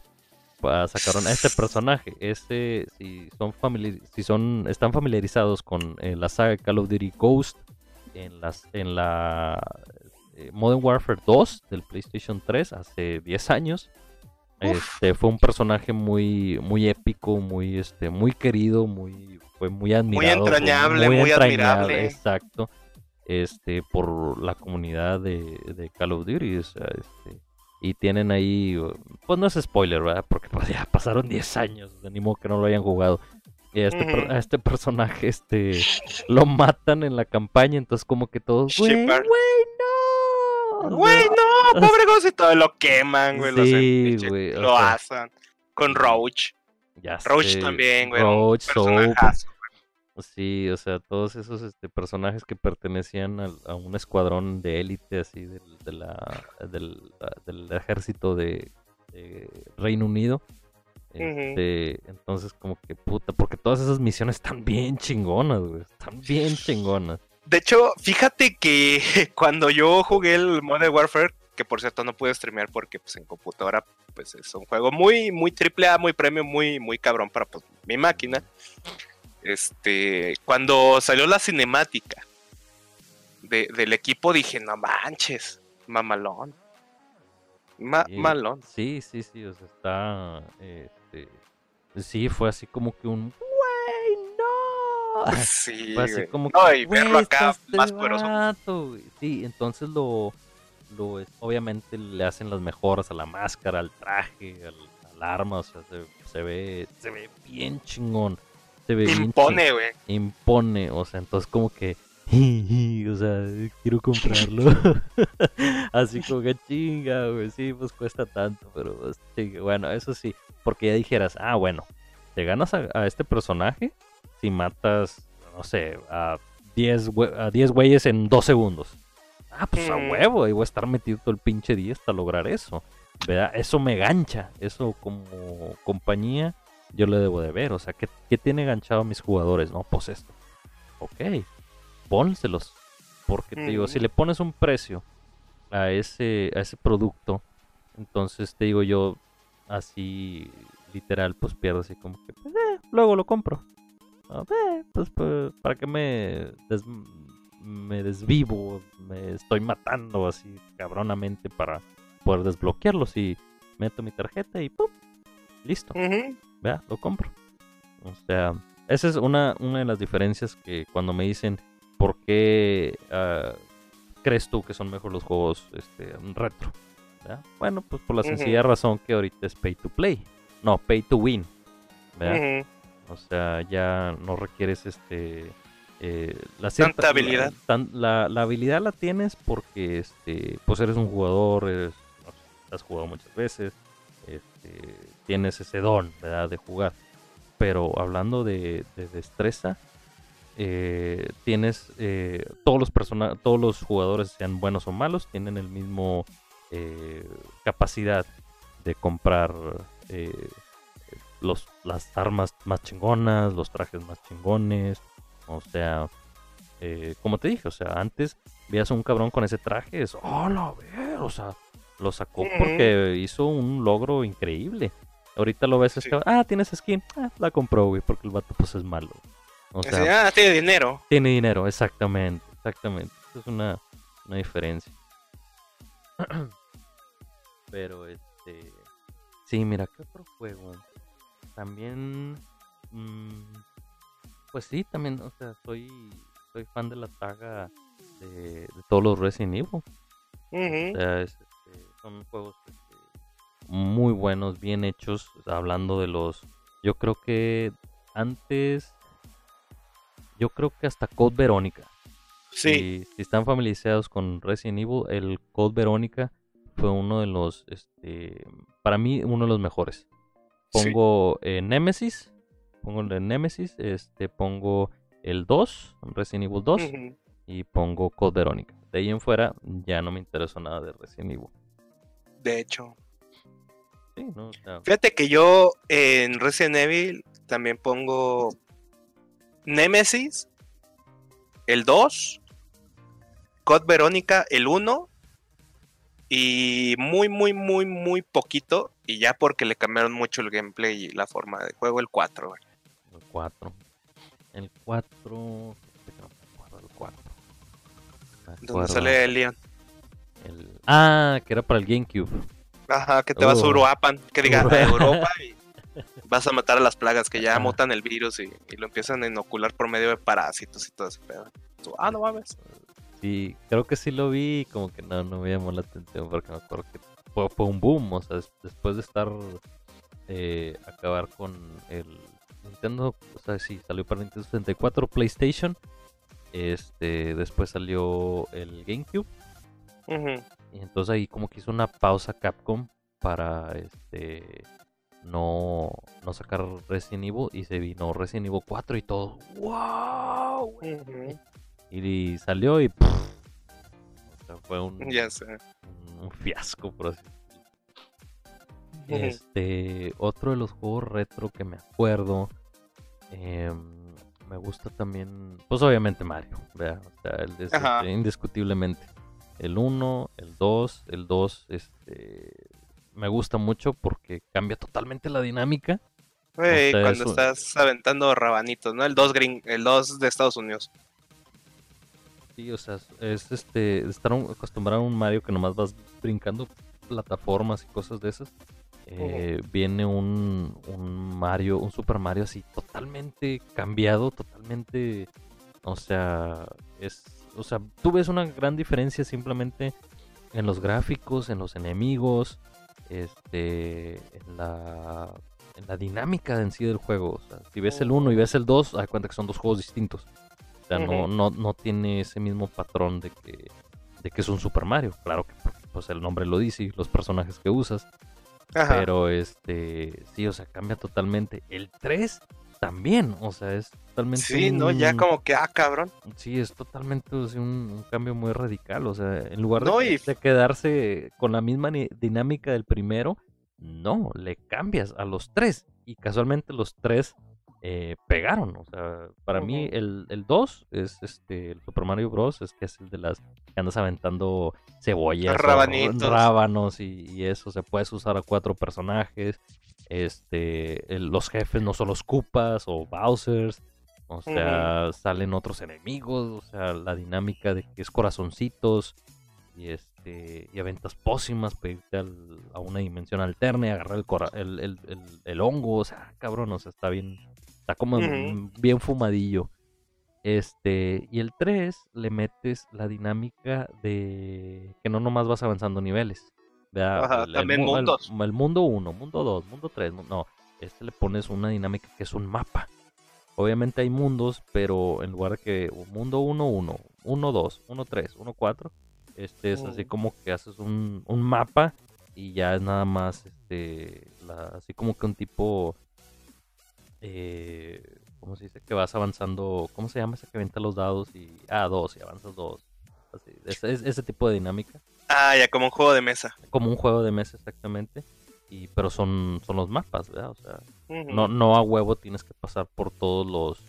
Sacaron a este personaje. Este, si son si son, están familiarizados con eh, la saga Call of Duty Ghost en las, en la eh, Modern Warfare 2 del PlayStation 3 hace 10 años. Este fue un personaje muy, muy épico, muy, este, muy querido, muy fue muy admirado. Muy entrañable, muy, admirable. Exacto. Este, por la comunidad de, Call of Duty. este, y tienen ahí, pues no es spoiler, ¿verdad? Porque pues, ya pasaron 10 años, de ni modo que no lo hayan jugado. Y a este, a este personaje, este, lo matan en la campaña, entonces como que todos, güey, güey, no. Güey, no, pobre todo lo queman, güey. Sí. Lo hacen. Con Roach. Roach también, güey. Roach, Sí, o sea, todos esos este, personajes que pertenecían a, un escuadrón de élite así del, de la, del, ejército de, Reino Unido. Este, Entonces, como que puta, porque todas esas misiones están bien chingonas, güey. Están bien chingonas. De hecho, fíjate que cuando yo jugué el Modern Warfare, que por cierto no pude streamear porque pues en computadora pues es un juego muy, muy triple A, muy premium, muy, muy cabrón para pues, mi máquina. Este, cuando salió la cinemática del equipo dije, no manches, mamalón. Mamalón. Sí, sí, sí, o sea, está, este, sí, fue así como que un, Sí, fue así como que, no, y verlo acá más poderoso. Sí, entonces lo lo es- obviamente le hacen las mejoras a la máscara, al traje, al, al arma, o sea, se, se ve, se ve bien chingón. Se ve Impone, güey. impone, o sea, entonces como que, o sea, quiero comprarlo. Así como que chinga, güey, sí, pues cuesta tanto, pero pues, bueno, eso sí, porque ya dijeras, ah, bueno, te ganas a, a este personaje si matas, no sé, a 10 güe- a 10 güeyes en 2 segundos. Ah, pues a huevo, y voy a estar metido todo el pinche día hasta lograr eso. ¿Verdad? Eso me gancha, eso como compañía yo le debo de ver, o sea, ¿qué, qué tiene ganchado a mis jugadores? No, pues esto. Ok, pónselos. Porque te digo, si le pones un precio a ese, a ese producto, entonces te digo yo, así literal, pues pierdo así como que, pues, eh, luego lo compro. Ah, eh, pues, pues, para que me, des- me desvivo, me estoy matando así cabronamente para poder desbloquearlos y meto mi tarjeta y ¡pum! listo vea, lo compro. O sea, esa es una, una de las diferencias que cuando me dicen por qué ah, crees tú que son mejor los juegos este, retro. Bueno, pues por la sencilla razón que ahorita es pay to play. No, pay to win. Ujú. O sea, ya no requieres este eh, la cierta- Tanta habilidad. La, tan- la- la habilidad la tienes porque este pues eres un jugador, eres- has jugado muchas veces, este, tienes ese don, ¿verdad? de jugar. Pero hablando de, de destreza, eh, tienes eh, todos los persona todos los jugadores, sean buenos o malos, tienen el mismo eh, capacidad de comprar los, las armas más chingonas, los trajes más chingones. O sea, eh, como te dije, o sea, antes veías a un cabrón con ese traje, es, oh, la ver, o sea, lo sacó porque hizo un logro increíble. Ahorita lo ves, es Sí. ah, tienes skin, ah, la compró, güey, porque el vato pues es malo. O sea, ah, tiene dinero. tiene dinero, exactamente, exactamente. Es una, una diferencia. Pero este. Sí, mira, ¿qué otro juego? También. mm, pues sí, también, o sea, soy, soy fan de la saga de, de todos los Resident Evil. O sea, es, este, son juegos este, muy buenos, bien hechos. hablando de los. Yo creo que antes. Yo creo que hasta Code Verónica. Sí. Si, si están familiarizados con Resident Evil, el Code Verónica fue uno de los. Este, para mí, uno de los mejores. Sí. Pongo eh, Nemesis. Pongo el de Nemesis. Este, pongo el 2, Resident Evil 2. Ujú. Y pongo Code Verónica. De ahí en fuera, ya no me interesó nada de Resident Evil. De hecho. Sí, ¿no? O sea, Fíjate que yo en Resident Evil también pongo Nemesis, el 2, Code Verónica, el 1, y muy, muy, muy, muy poquito, y ya porque le cambiaron mucho el gameplay y la forma de juego, el 4. güey. El 4. El 4. fíjate que no me acuerdo del 4. Me Donde acuerdo sale el Leon. el- Ah, que era para el GameCube. Ajá, que te vas a Oh. Uruapan, que diga a Europa y vas a matar a las plagas que ya Ajá. mutan el virus y, y lo empiezan a inocular por medio de parásitos y todo ese pedo. Ah, no mames. Sí, creo que sí lo vi y como que no, no me llamó la atención porque me acuerdo que fue, fue un boom, o sea, des- después de estar, eh, acabar con el Nintendo, o sea, sí, salió para Nintendo 64, PlayStation, este, después salió el GameCube Ujú. y entonces ahí como que hizo una pausa Capcom para, este, no, no sacar Resident Evil y se vino Resident Evil 4 y todo, wow, y salió y... pff, o sea, fue un, Ya sé. un- un fiasco, por así. Este, otro de los juegos retro que me acuerdo, em, me gusta también, pues obviamente Mario, ¿verdad? O sea, el- este, indiscutiblemente. El 1, el 2, el 2, este, me gusta mucho porque cambia totalmente la dinámica. Güey, sea, cuando estás aventando rabanitos, ¿no? El 2 green, el 2 de Estados Unidos. Sí, o sea, es- es este, estar acostumbrado a un Mario que nomás vas brincando plataformas y cosas de esas. Eh, Viene un, un Mario, un Super Mario así totalmente cambiado, totalmente, o sea, es, o sea, tú ves una gran diferencia simplemente en los gráficos, en los enemigos, este, en la, en la dinámica en sí del juego. O sea, si ves el 1 y ves el 2, hay cuenta que son dos juegos distintos. O sea, no, no, no tiene ese mismo patrón de que, de que es un Super Mario. Claro que pues el nombre lo dice, los personajes que usas. Pero este, sí, o sea, cambia totalmente. El 3 también, o sea, es totalmente. Sí, no, ya como que, ah, cabrón. Sí, es totalmente un, cambio muy radical, o sea, en lugar de, de, quedarse con la misma dinámica del primero, no, le cambias a los tres. Y casualmente los tres eh, pegaron. O sea, para mí el, el 2 es este, el Super Mario Bros. Es que es el de las que andas aventando cebollas, rábanos y, eso. Se puedes usar a cuatro personajes. Este, los jefes no son los Koopas o Bowsers. O sea, salen otros enemigos. O sea, la dinámica de que es corazoncitos. Y este. Y aventas pócimas para irte a una dimensión alterna y agarrar el, el, el, el, hongo. O sea, cabrón, o sea, está bien Está como bien fumadillo. Este, y el 3 le metes la dinámica de que no nomás vas avanzando niveles. el, también mundos. El, mundo 1, mundo 2, mundo 3, no, este le pones una dinámica que es un mapa. Obviamente hay mundos, pero en lugar de que mundo 1, 1, 1, 2, 1, 3, 1, 4, este es así mm. como que haces un, un mapa y ya es nada más, este, así como que un tipo eh, ¿cómo se dice? Que vas avanzando, ¿cómo se llama ese que avienta los dados y, ah, dos y avanzas dos? Así, ese, tipo de dinámica. Ah, ya, como un juego de mesa. Como un juego de mesa, exactamente. Y, pero son, son los mapas, ¿verdad? O sea, no, no a huevo tienes que pasar por todos los...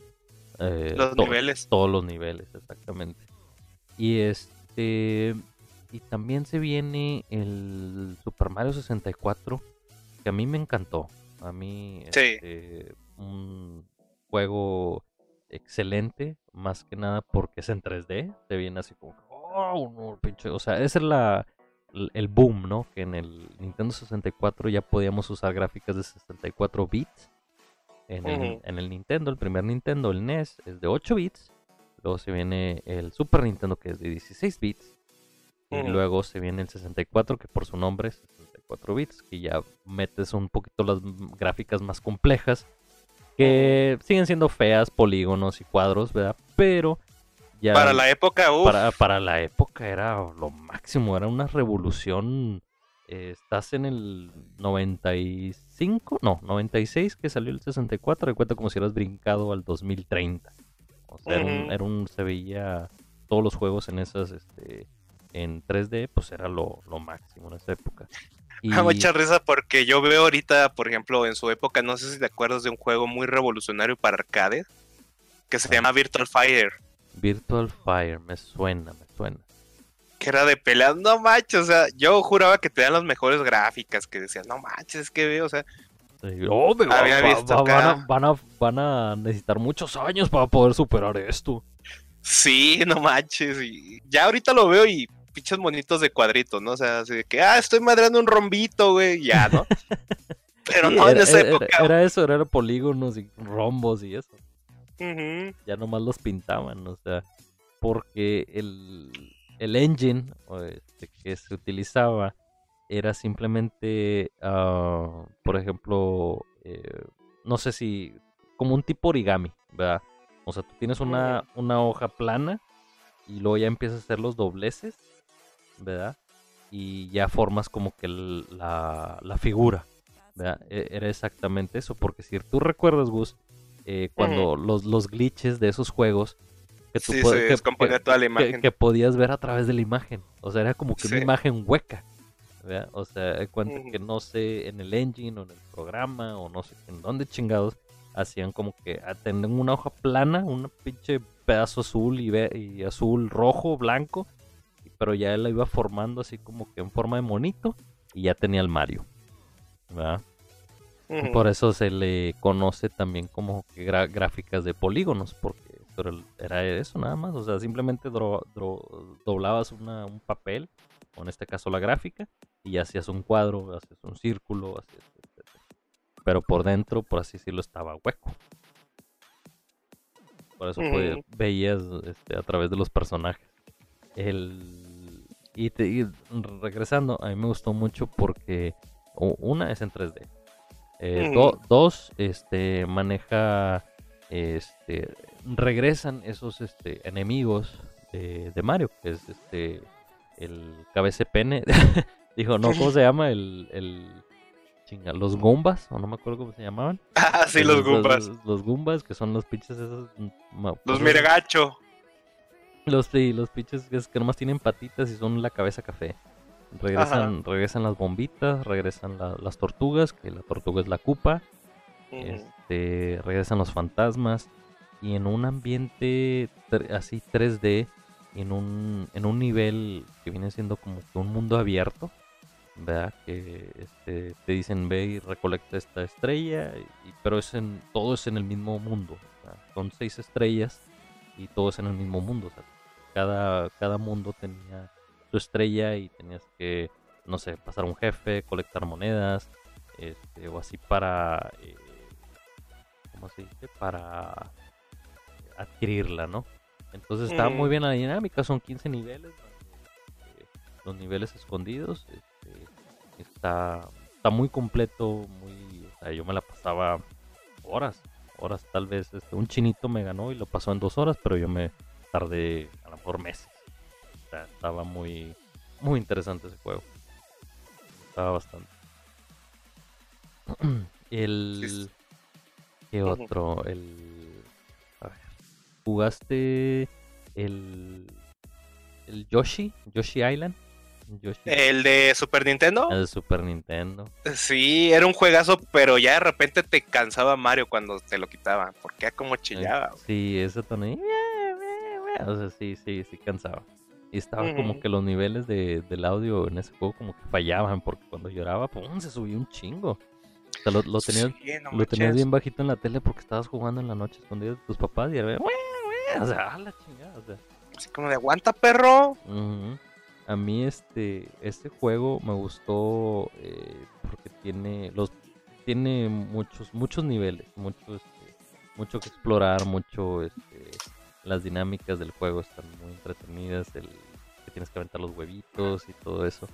Eh, los niveles. Todos los niveles, exactamente. Y este... Y también se viene el Super Mario 64, que a mí me encantó. A mí, sí. Este, un juego excelente, más que nada porque es en 3D, se viene así como, oh, pinche, o sea, ese es la, el boom, ¿no? Que en el Nintendo 64 ya podíamos usar gráficas de 64 bits. En, el, en el Nintendo, el primer Nintendo, el NES, es de 8 bits. Luego se viene el Super Nintendo, que es de 16 bits. Y luego se viene el 64, que por su nombre es 64 bits, que ya metes un poquito las gráficas más complejas que siguen siendo feas, polígonos y cuadros, ¿verdad? Pero ya... Para la época, uff. Para, para, la época era lo máximo, era una revolución. Eh, estás en el 95, no, 96 que salió el 64, de cuenta como si hubieras brincado al 2030. O sea, era, un, se veía todos los juegos en esas, este, en 3D, pues era lo, lo máximo en esa época. Y... mucha risa porque yo veo ahorita, por ejemplo, en su época, no sé si te acuerdas de un juego muy revolucionario para arcade que se llama Virtual Fire. Virtual Fire, me suena, me suena. Que era de peleas, no manches, o sea, yo juraba que te dan las mejores gráficas, que decías, no manches, es que veo, o sea. había visto van, a, van, a, necesitar muchos años para poder superar esto. Sí, no manches. Y ya ahorita lo veo y pinches monitos de cuadritos, ¿no? O sea, así de que, ah, estoy madrando un rombito, güey, ya, ¿no? Pero no en esa época. Era, eso, era polígonos y rombos y eso. Ya nomás los pintaban, o sea, porque el, el engine este, que se utilizaba era simplemente, uh, por ejemplo, eh, no sé si, como un tipo origami, ¿verdad? O sea, tú tienes una, una hoja plana y luego ya empiezas a hacer los dobleces ¿verdad? Y ya formas como que la, figura, ¿verdad? E, era exactamente eso, porque si tú recuerdas, Gus, eh, cuando los, los glitches de esos juegos, que, tú que, toda la imagen. Que, podías ver a través de la imagen, o sea, era como que una imagen hueca. ¿verdad? O sea, cuenta que no sé en el engine o en el programa o no sé en dónde chingados hacían como que ah, tenían una hoja plana, un pinche pedazo azul y, y azul, rojo, blanco pero ya él la iba formando así como que en forma de monito y ya tenía el Mario. ¿verdad? Por eso se le conoce también como que gráficas de polígonos, porque era eso nada más, o sea, simplemente doblabas un papel, o en este caso la gráfica, y hacías un cuadro, hacías un círculo, pero por dentro, por así decirlo, estaba hueco. Por eso veías este, a través de los personajes. El Y, te, y regresando, a mí me gustó mucho porque una es en 3D. Eh, Mm. do- dos, este, maneja, este, regresan esos, este, enemigos de, de Mario, que es, este, el cabece pene. Dijo, no, ¿cómo se llama? El, el, chinga, los Goombas, o no me acuerdo cómo se llamaban. Ah, sí, los Goombas. Los, los Goombas, que son los pinches esos. mm, Los cosas- Miragacho. Los, sí, los pinches que, es- que nomás tienen patitas y son la cabeza café. Regresan, regresan las bombitas, regresan la- las tortugas, que la tortuga es la cupa. Este, regresan los fantasmas. Y en un ambiente así 3D, en un, en un nivel que viene siendo como que un mundo abierto. ¿Verdad? Que este, te dicen ve y recolecta esta estrella. y- pero es en, todo es en el mismo mundo. son seis estrellas y todo es en el mismo mundo. o sea, cada, cada mundo tenía su estrella y tenías que, no sé, pasar un jefe, colectar monedas, este, o así para, eh, ¿cómo se dice? Para adquirirla, ¿no? Entonces está muy Mm. bien la dinámica, son 15 niveles, eh, los niveles escondidos, este, está, está muy completo, muy, o sea, yo me la pasaba horas, horas tal vez, este, un chinito me ganó y lo pasó en dos horas, pero yo me tardé a lo mejor meses. O sea, estaba muy, muy interesante ese juego. Estaba bastante. El. ¿Qué otro? El. A ver. ¿Jugaste el. El Yoshi? Yoshi Island? Yoshi. El de Super Nintendo. El de Super Nintendo. Sí, era un juegazo, pero ya de repente te cansaba Mario cuando te lo quitaban. Porque era como chillaba. güey. Sí, ese tono. O sea, sí, sí, sí cansaba. Y estaba como que los niveles de, del audio en ese juego como que fallaban, porque cuando lloraba, pum, se subía un chingo. O sea, lo, lo tenías, Sí, no lo tenías bien bajito en la tele porque estabas jugando en la noche escondido de tus papás y era, o sea, a la chingada, o sea. Así como de aguanta, perro. Ujú. A mí este este juego me gustó eh, porque tiene los tiene muchos muchos niveles, mucho este, mucho que explorar, mucho este las dinámicas del juego están muy entretenidas, el que tienes que aventar los huevitos y todo eso.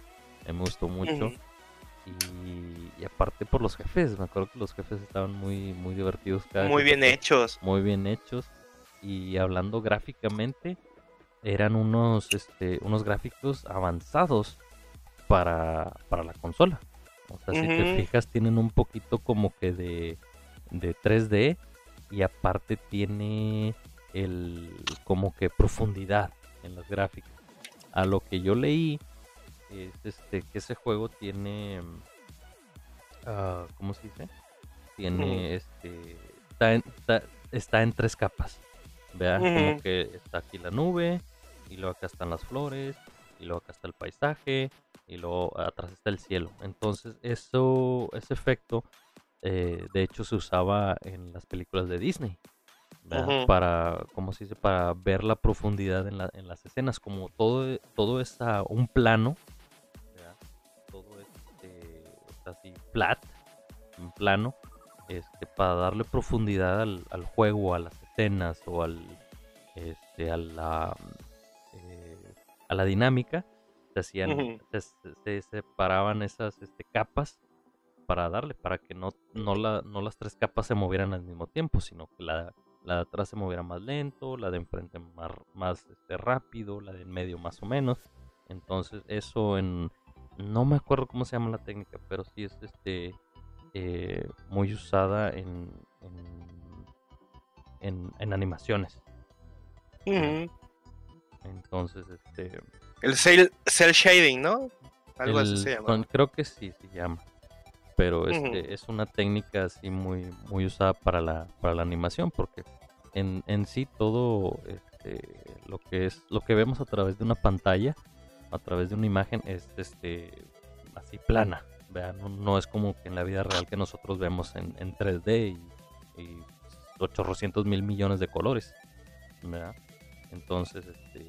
A mí me gustó mucho. Y, y aparte por los jefes, me acuerdo que los jefes estaban muy muy divertidos cada Muy bien hechos. muy bien hechos y hablando gráficamente eran unos este unos gráficos avanzados para, para la consola o sea si te fijas tienen un poquito como que de, de 3D y aparte tiene el como que profundidad en las gráficas. A lo que yo leí es este que ese juego tiene ah, ¿cómo se dice? tiene este está en, está, está en tres capas vea como que está aquí la nube y luego acá están las flores y luego acá está el paisaje y luego atrás está el cielo. Entonces eso ese efecto eh, de hecho se usaba en las películas de Disney para cómo se dice para ver la profundidad en, la- en las escenas como todo todo es a un plano ¿verdad? todo este, está así flat en plano este para darle profundidad al, al juego a las escenas o al este a la eh, a la dinámica se hacían se- se separaban esas este, capas para darle para que no no la no las tres capas se movieran al mismo tiempo sino que la la de atrás se moviera más lento la de enfrente más más este, rápido la de en medio más o menos entonces eso en no me acuerdo cómo se llama la técnica pero sí es este eh, muy usada en, en, en, en animaciones. Entonces, este... El cel, cel shading, ¿no? Algo así se llama. creo que sí se llama. Pero este, es una técnica así muy, muy usada para la, para la animación porque en, en sí todo este, lo que es lo que vemos a través de una pantalla, a través de una imagen es este así plana. No, no es como que en la vida real que nosotros vemos en, en 3D y, y 800 mil millones de colores. ¿verdad? Entonces, este,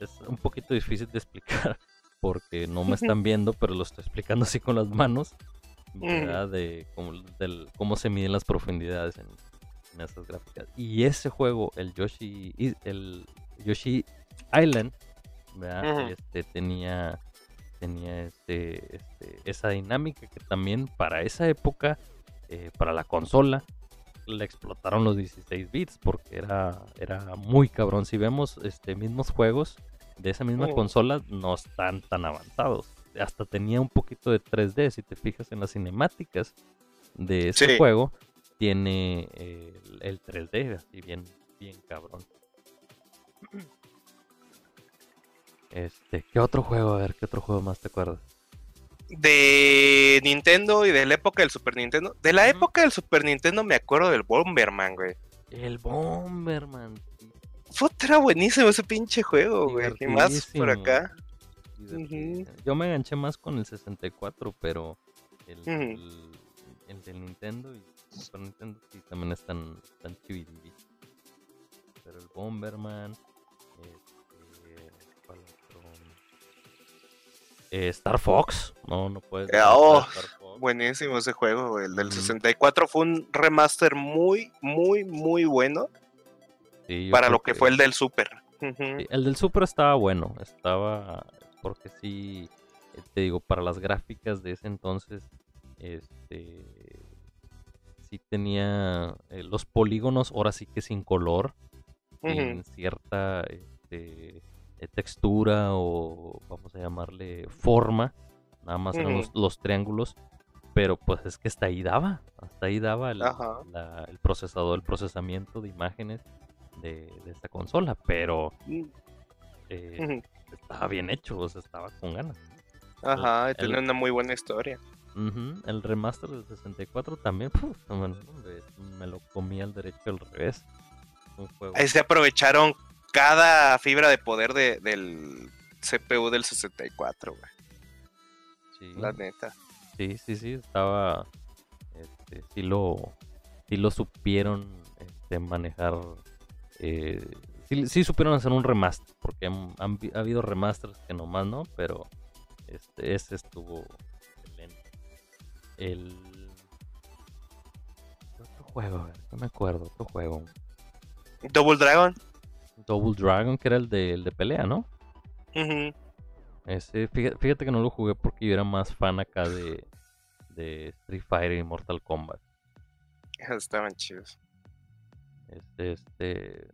es un poquito difícil de explicar porque no me están viendo, pero lo estoy explicando así con las manos, ¿verdad? De cómo, del- cómo se miden las profundidades en, en esas gráficas. Y ese juego, el Yoshi, el Yoshi Island, ¿verdad? Este tenía tenía este, este, esa dinámica que también para esa época, eh, para la consola, le explotaron los 16 bits porque era, era muy cabrón. Si vemos este mismos juegos de esa misma consola, no están tan avanzados. Hasta tenía un poquito de 3D, si te fijas en las cinemáticas de ese juego, tiene el, el 3D, así bien, bien cabrón. Este, ¿qué otro juego? A ver, ¿qué otro juego más te acuerdas? De Nintendo y de la época del Super Nintendo. De la época del Super Nintendo me acuerdo del Bomberman, güey. El Bomberman. Fue era buenísimo ese pinche juego, güey. Y más por acá. Yo me enganché más con el 64, pero el, el, del Nintendo y el Super Nintendo sí también están, están Pero el Bomberman, Eh, Star Fox. No, no puedes. Oh, buenísimo ese juego, El del 64 fue un remaster muy, muy, muy bueno. para lo que, fue el del Super. el del Super estaba bueno. Estaba. Porque sí. Eh, te digo, para las gráficas de ese entonces. Este. Sí tenía. los polígonos, ahora sí que sin color. En cierta. Este, textura o vamos a llamarle forma, nada más eran los, triángulos, pero pues es que hasta ahí daba, hasta ahí daba el, procesador, el procesamiento de imágenes de, esta consola, pero mm. eh, estaba bien hecho, o sea, estaba con ganas. Ajá, tenía una muy buena historia. el remaster del 64 también, me, lo comía al derecho al revés. Ahí se aprovecharon cada fibra de poder de, del CPU del 64, güey. Sí. La neta. Sí, sí, sí, estaba. Este, sí lo. Sí lo supieron este, manejar. Eh, sí, supieron hacer un remaster. Porque han, ha habido remasters que nomás no, pero. Este, ese estuvo excelente. El. Otro juego, no me acuerdo, otro juego. Double Dragon. Double Dragon, que era el de, el de pelea, ¿no? Ese, fíjate, que no lo jugué porque yo era más fan acá de, de Street Fighter y Mortal Kombat. Estaban chidos. Este, este.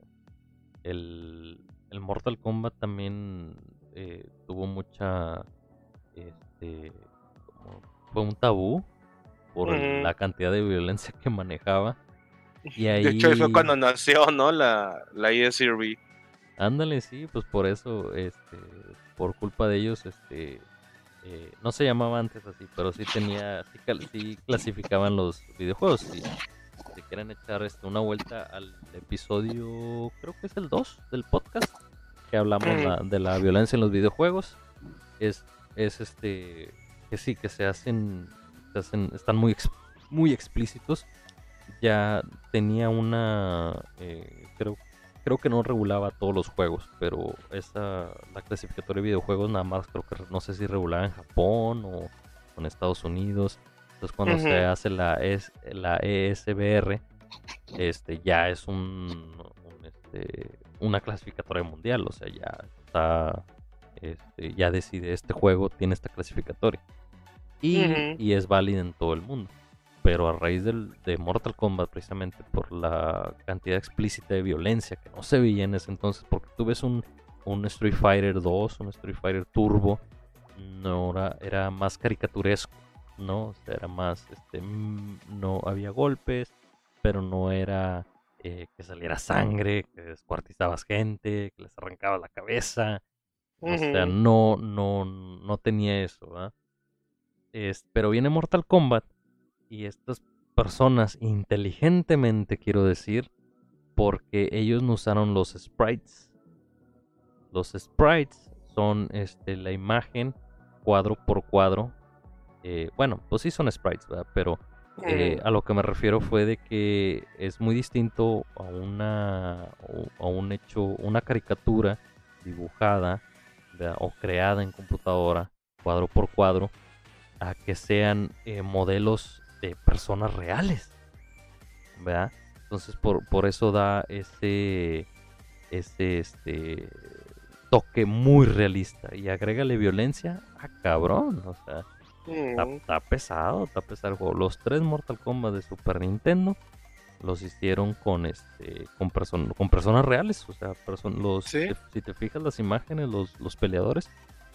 El, el Mortal Kombat también eh, tuvo mucha. Este. fue un tabú por la cantidad de violencia que manejaba. Y ahí... De hecho, fue cuando nació, ¿no? La, la ESRB. Ándale, sí, pues por eso, este, por culpa de ellos, este, eh, no se llamaba antes así, pero sí tenía, sí, clasificaban los videojuegos. Si, si quieren echar este, una vuelta al episodio, creo que es el 2 del podcast, que hablamos de la violencia en los videojuegos, es, es este, que sí, que se hacen, se hacen están muy, muy explícitos. Ya tenía una, eh, creo creo que no regulaba todos los juegos, pero esa, la clasificatoria de videojuegos nada más creo que no sé si regulaba en Japón o en Estados Unidos. Entonces cuando se hace la, es, la ESBR, este, ya es un, este, una clasificatoria mundial, o sea, ya está, este, ya decide este juego tiene esta clasificatoria. Y, y es válida en todo el mundo pero a raíz del, de Mortal Kombat, precisamente por la cantidad explícita de violencia que no se veía en ese entonces, porque tú ves un, un Street Fighter 2, un Street Fighter Turbo, no era, era más caricaturesco, ¿no? era más, este, mm, no había golpes, pero no era eh, que saliera sangre, que descuartizabas gente, que les arrancaba la cabeza. O sea, no, no, no tenía eso, ¿verdad? pero viene Mortal Kombat y estas personas inteligentemente, quiero decir, porque ellos no usaron los sprites. Los sprites son este, la imagen cuadro por cuadro. Eh, bueno, pues sí son sprites, ¿verdad? Pero eh, a lo que me refiero fue de que es muy distinto a una a un hecho, una caricatura dibujada o creada en computadora, cuadro por cuadro, a que sean eh, modelos personas reales. ¿Verdad? Entonces por, por eso da ese, ese, este, toque muy realista y agrégale violencia, ah, cabrón, o sea, está, está pesado, está pesado el juego. Los tres Mortal Kombat de Super Nintendo los hicieron con este con, person- con personas reales, o sea, person- los, Sí. si, si te fijas las imágenes, los, los peleadores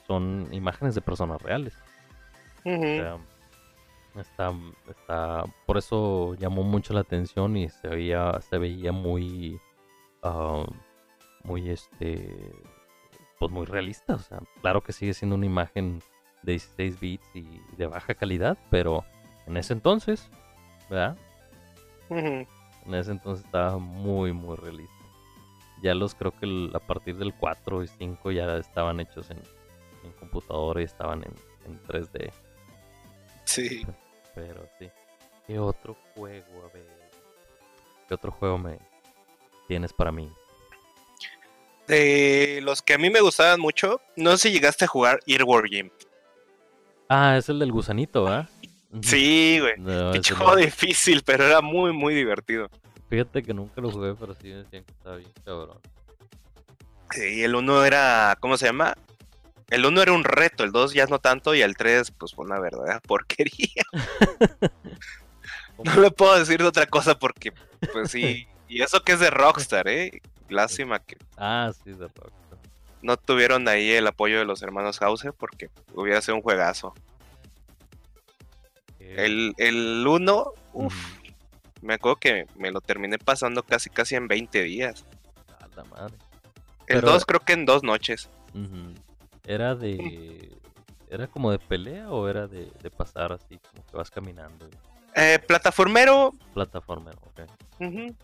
son imágenes de personas reales. O ujú. sea, está, está, por eso llamó mucho la atención y se veía, se veía muy, ah, muy este, pues muy realista. O sea, claro que sigue siendo una imagen de 16 bits y de baja calidad, pero en ese entonces, ¿verdad? En ese entonces estaba muy, muy realista. Ya los creo que el- a partir del 4 y 5 ya estaban hechos en, en computadora y estaban en, en 3D. Sí. Pero sí. ¿Qué otro juego? A ver. ¿Qué otro juego me tienes para mí? De los que a mí me gustaban mucho, no sé si llegaste a jugar Earworm Jim. Ah, es el del gusanito, ¿verdad? Sí, güey. No, Pinche ese juego no. difícil, pero era muy, muy divertido. Fíjate que nunca lo jugué, pero sí me decían que estaba bien cabrón. Sí, el uno era, ¿cómo se llama? El uno era un reto, el 2 ya no tanto y el 3 pues fue una verdadera porquería. No le puedo decir de otra cosa porque pues sí, y eso que es de Rockstar, ¿eh? Lástima que Ah, sí, de rock. No tuvieron ahí el apoyo de los hermanos Hauser porque hubiera sido un juegazo. El, el 1, uff, me acuerdo que me lo terminé pasando casi casi en 20 días. La madre. El Pero- 2 creo que en dos noches. ¿Era de. ¿Era como de pelea o era de, de pasar así, como que vas caminando? Eh, plataformero, Plataforma, ok. ujú,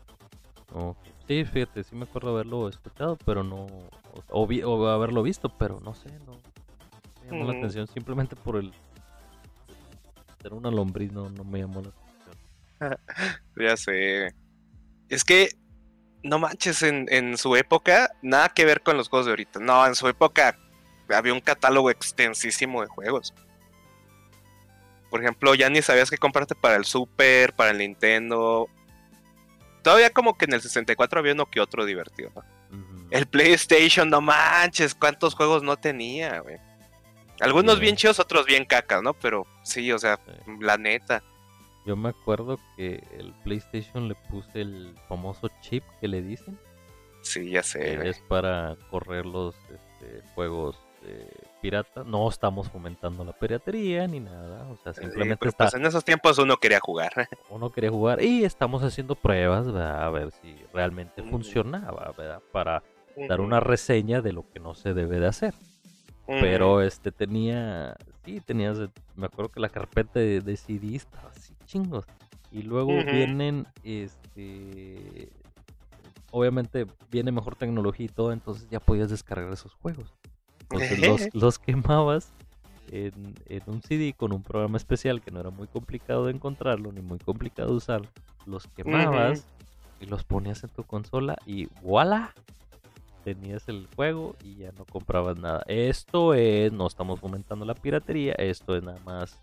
Ok. Sí, fíjate, sí me acuerdo haberlo escuchado, pero no. O, o vi- o haberlo visto, pero no sé, no. Me llamó la Mm. atención simplemente por el. Ser una lombriz, no, no me llamó la atención. ya sé. Es que, no manches, en, en su época, nada que ver con los juegos de ahorita. No, en su época había un catálogo extensísimo de juegos. Por ejemplo, ya ni sabías qué comprarte para el Super, para el Nintendo. Todavía como que en el 64 había uno que otro divertido. ¿no? El PlayStation, no manches, cuántos juegos no tenía, güey. Algunos Sí. bien chidos, otros bien cacas, ¿no? Pero sí, o sea, Sí. la neta. Yo me acuerdo que el PlayStation le puse el famoso chip que le dicen. Sí, ya sé, que es para correr los este, juegos eh, piratas. No estamos fomentando la piratería ni nada. O sea, Sí, simplemente pero está, pues en esos tiempos uno quería jugar. uno quería jugar y estamos haciendo pruebas ¿verdad? a ver si realmente funcionaba, ¿verdad? Para dar una reseña de lo que no se debe de hacer. Pero este tenía, sí, tenías, me acuerdo que la carpeta de, de CD estaba así chingos. Y luego vienen, este, obviamente viene mejor tecnología y todo, entonces ya podías descargar esos juegos. Entonces los, los quemabas en, en un CD con un programa especial que no era muy complicado de encontrarlo ni muy complicado de usar. Los quemabas y los ponías en tu consola y ¡voilà! Tenías el juego y ya no comprabas nada. Esto es, no estamos fomentando la piratería, esto es nada más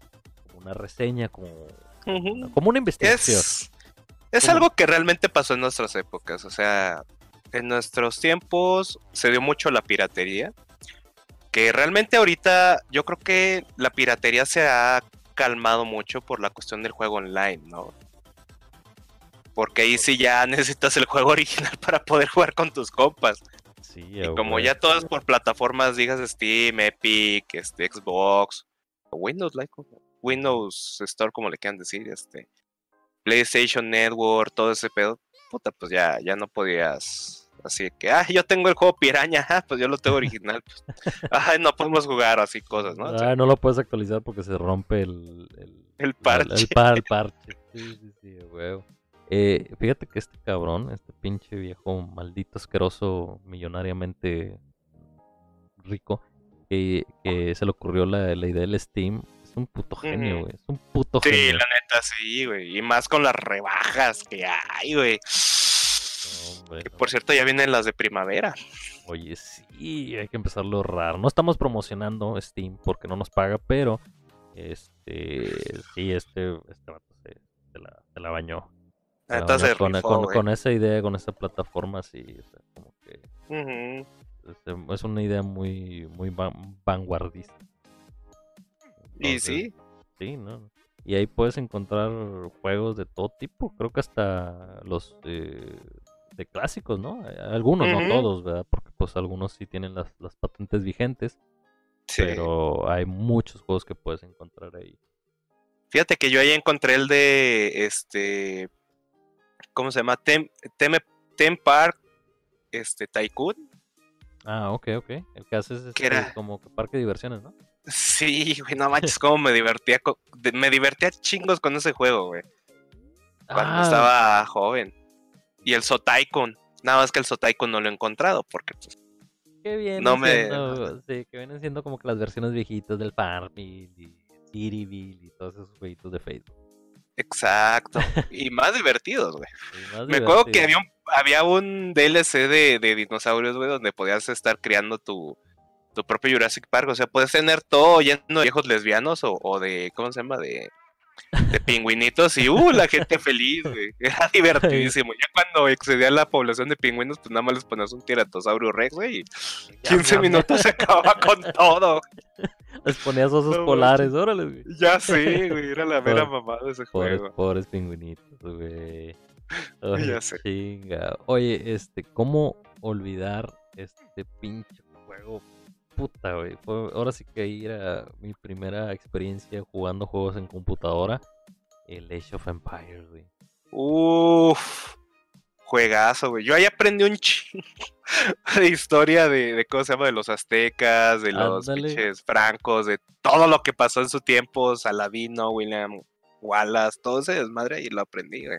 una reseña, como, como una investigación. Es, es algo que realmente pasó en nuestras épocas. O sea, en nuestros tiempos se dio mucho la piratería. Que realmente ahorita yo creo que la piratería se ha calmado mucho por la cuestión del juego online, ¿no? Porque ahí sí ya necesitas el juego original para poder jugar con tus compas. Sí, Y como ya todas por plataformas, digas Steam, Epic, este, Xbox, Windows, like, Windows Store, como le quieran decir, este, PlayStation Network, todo ese pedo, puta, pues ya, ya no podías, así que, ah, yo tengo el juego Piraña, ah, pues yo lo tengo original, pues, ay, no podemos jugar, así cosas, ¿no? O sea, Ah, no lo puedes actualizar porque se rompe el, el, parche. El, par- el parche. Sí, sí, sí, huevo. Eh, fíjate que este cabrón, este pinche viejo maldito asqueroso, millonariamente rico, que, que se le ocurrió la, la idea del Steam, es un puto genio, güey. Es un puto Sí, genio. la neta, sí, güey, y más con las rebajas que hay, güey. Que por cierto, ya vienen las de primavera. Oye, sí, hay que empezarlo a ahorrar. No estamos promocionando Steam porque no nos paga, pero este sí, este, este vato se, se la, se la bañó. Se la bañó con, rifó, con- güey. con esa idea, con esa plataforma, sí, o sea, como que Ujú. es, es una idea muy, muy van- vanguardista. Y sí, Sí, ¿no? Y ahí puedes encontrar juegos de todo tipo, creo que hasta los eh, de clásicos, ¿no? Eh, Algunos, no todos, ¿verdad? Porque pues algunos sí tienen las, las patentes vigentes, sí. pero hay muchos juegos que puedes encontrar ahí. Fíjate que yo ahí encontré el de este. ¿Cómo se llama? Tem, Teme- Theme Park este, Tycoon. Ah, ok, ok. El que haces es ¿Qué era? como que parque de diversiones, ¿no? Sí, güey, no manches, cómo me divertía. me divertía chingos con ese juego, güey. Cuando Ah, estaba joven. Y el Sotaikon. Nada más que el Sotaikon no lo he encontrado porque pues, que vienen no me- sí, que vienen siendo como que las versiones viejitas del Farmville y Cityville y todos esos jueguitos de Facebook. Exacto. y más divertidos, güey. Más Me acuerdo que había un, había un DLC de, de dinosaurios, güey, donde podías estar creando tu, tu propio Jurassic Park. O sea, puedes tener todo lleno de viejos lesbianos o, o de, ¿cómo se llama? De, de pingüinitos y, uh, la gente feliz, güey. Era divertidísimo. Ya cuando excedía la población de pingüinos, pues nada más les ponías un tiratosaurio rex, güey, y Ya, 15 ya, minutos se acababa con todo. Les ponías osos No polares, órale, güey. Ya sé, güey, era la mera mamada de ese Pobres, juego. pobres pingüinitos, güey. Ya sé. chinga. Oye, este, ¿cómo olvidar este pinche juego? Puta, güey. Fue- Ahora sí que ahí era mi primera experiencia jugando juegos en computadora. El Age of Empires, güey. Uf, juegazo, güey. Yo ahí aprendí un chingo de historia de, de cómo se llama, de los aztecas, de los Ándale. pinches francos, de todo lo que pasó en su tiempo, Saladino, William Wallace, todo ese desmadre y lo aprendí, güey.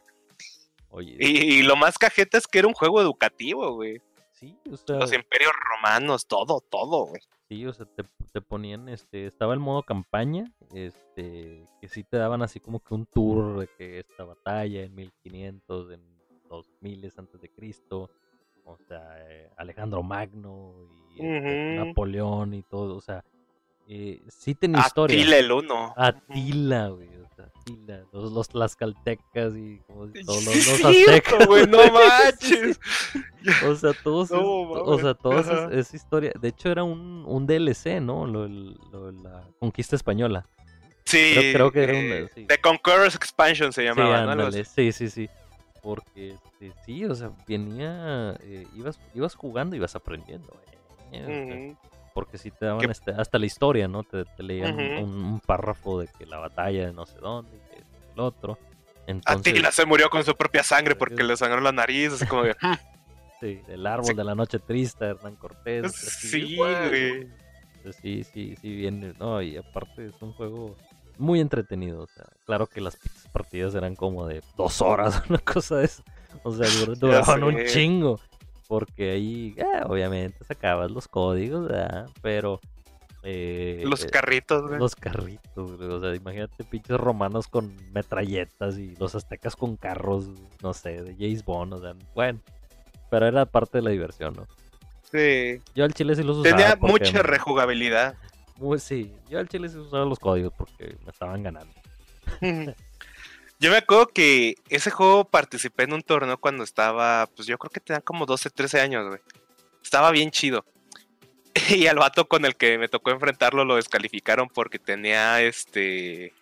Oye, Y, y lo más cajeta es que era un juego educativo, güey. Sí, o sea, Los imperios romanos, todo, todo, güey. sí, o sea, te, te ponían, este, estaba el modo campaña, este, que sí te daban así como que un tour de que esta batalla en 1500, en 2000 antes de Cristo, o sea, eh, Alejandro Magno y este. Napoleón y todo, o sea, eh, sí tenía historia. Atila el uno. Atila, güey, Atila, los, los tlaxcaltecas y como todos los, los aztecas. güey, no manches. O sea, todos es- No, o sea, todas es, historia. De hecho, era un, un DLC, ¿no? Lo, lo de la conquista española. Sí, Creo- creo que era un- eh, sí. The Conqueror's Expansion se Sí, llamaba, ¿no? Así. ándale, sí, sí, sí. Porque este, sí, o sea, venía, eh, ibas, ibas jugando y ibas aprendiendo. eh. Porque sí te daban Que- este, hasta la historia, ¿no? Te, te leían un- Ujú. un, un párrafo de que la batalla de no sé dónde, que el otro. Entonces, Atila se murió con su propia sangre porque le sangró la nariz, así como de... Sí, el árbol Sí. de la noche triste, Hernán Cortés. Sí, güey. güey. Pues Sí, sí, sí, bien. No, y aparte es un juego muy entretenido. O sea, claro que las partidas eran como de dos horas, una cosa de eso. O sea, dur- duraban un chingo. Porque ahí, eh, obviamente, sacabas los códigos, ¿verdad? Pero. eh, Los eh, carritos, güey. los carritos, güey, O sea, imagínate pinches romanos con metralletas y los aztecas con carros, no sé, de James Bond. O sea, bueno. Pero era parte de la diversión, ¿no? Sí. Yo al chile sí los usaba. Tenía porque mucha rejugabilidad. muy- sí, yo al chile sí usaba los códigos porque me estaban ganando. Yo me acuerdo que ese juego participé en un torneo cuando estaba, pues yo creo que tenía como 12, 13 años, güey. Estaba bien chido. Y al vato con el que me tocó enfrentarlo lo descalificaron porque tenía este...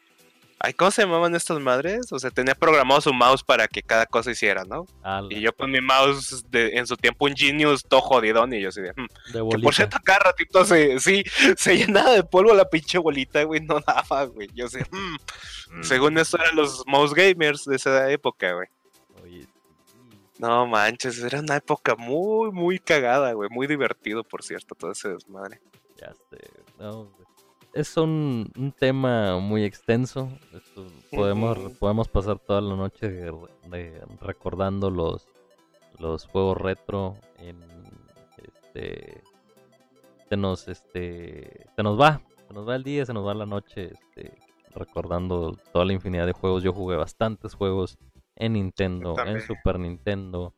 Ay, ¿cómo se llamaban estas madres? O sea, tenía programado su mouse para que cada cosa hiciera, ¿no? Ah, Y yo con mi mouse de, en su tiempo un Genius todo jodidón y yo así de... "Hmm". de Que por cierto, cada ratito se, sí, se llenaba de polvo la pinche bolita, güey, no daba, güey. Yo sé, "Mm". Mm. según eso eran los mouse gamers de esa época, güey. Oye, No manches, era una época muy, muy cagada, güey. Muy divertido, por cierto, todo ese desmadre. ya sé. No. Es un, un tema muy extenso. Esto, podemos, podemos pasar toda la noche de- de- recordando los, los juegos retro en este se nos este se nos va se nos va el día se nos va la noche este recordando toda la infinidad de juegos yo jugué bastantes juegos en Nintendo en. Super Nintendo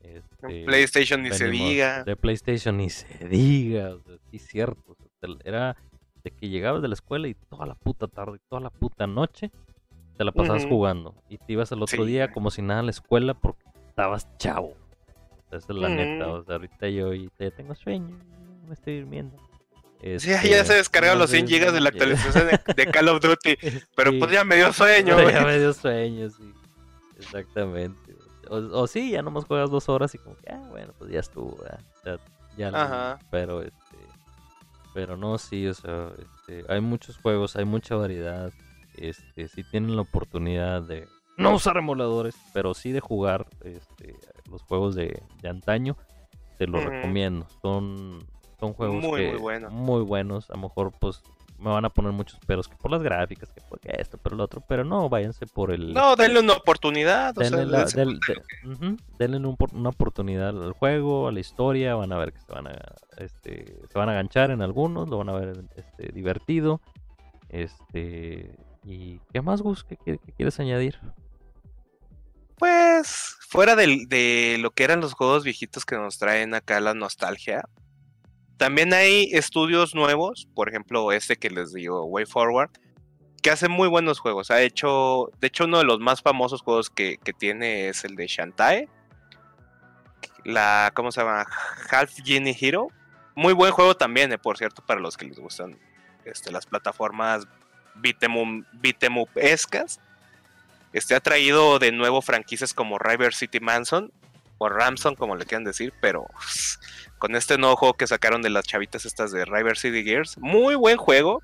este, PlayStation ni se diga. De PlayStation ni se diga. O sea, sí, cierto. o sea, te- era de que llegabas de la escuela y toda la puta tarde, toda la puta noche te la pasabas jugando. Y te ibas al otro Sí. día como si nada a la escuela porque estabas chavo. Esa es la neta. Mm. O sea, ahorita yo ya tengo sueño. Me estoy durmiendo. Sí, ya se descargaron los 100 entonces, gigas de la ya- actualización de, de Call of Duty. Pero Sí. pues ya me dio sueño, Pero güey. ya me dio sueño, sí. Exactamente. O, o sí, ya nomás juegas dos horas y como que, ah, bueno, pues ya estuvo, ¿verdad? Ya, ya lo- Ajá. Pero, este, pero no, sí, o sea, este, hay muchos juegos, hay mucha variedad. Este, si tienen la oportunidad de no usar emuladores, pero sí de jugar este, los juegos de, de antaño, te lo Ujú. recomiendo. Son, son juegos Muy, que- muy buenos. muy buenos. A lo mejor, pues, me van a poner muchos peros que por las gráficas, que por esto, pero lo otro. Pero no, váyanse por el. No, denle una oportunidad. O sea, denle, la- dense del- de- ujú, denle un por- una oportunidad al juego, a la historia. Van a ver que se van a, este, se van a ganchar en algunos, lo van a ver este, divertido. Este. ¿Y qué más, Gus? ¿Qué, qué- qué quieres añadir? Pues, fuera de lo que eran los juegos viejitos que nos traen acá la nostalgia, también hay estudios nuevos, por ejemplo, este que les digo, Way Forward, que hace muy buenos juegos. Ha hecho, de hecho, uno de los más famosos juegos que, tiene es el de Shantae. La, ¿cómo se llama? Half Genie Hero. Muy buen juego también, eh, por cierto, para los que les gustan este, las plataformas beat'em. Este ha traído de nuevo franquicias como River City Manson o Ramson, como le quieran decir, pero con este nuevo juego que sacaron de las chavitas estas de River City Gears, muy buen juego.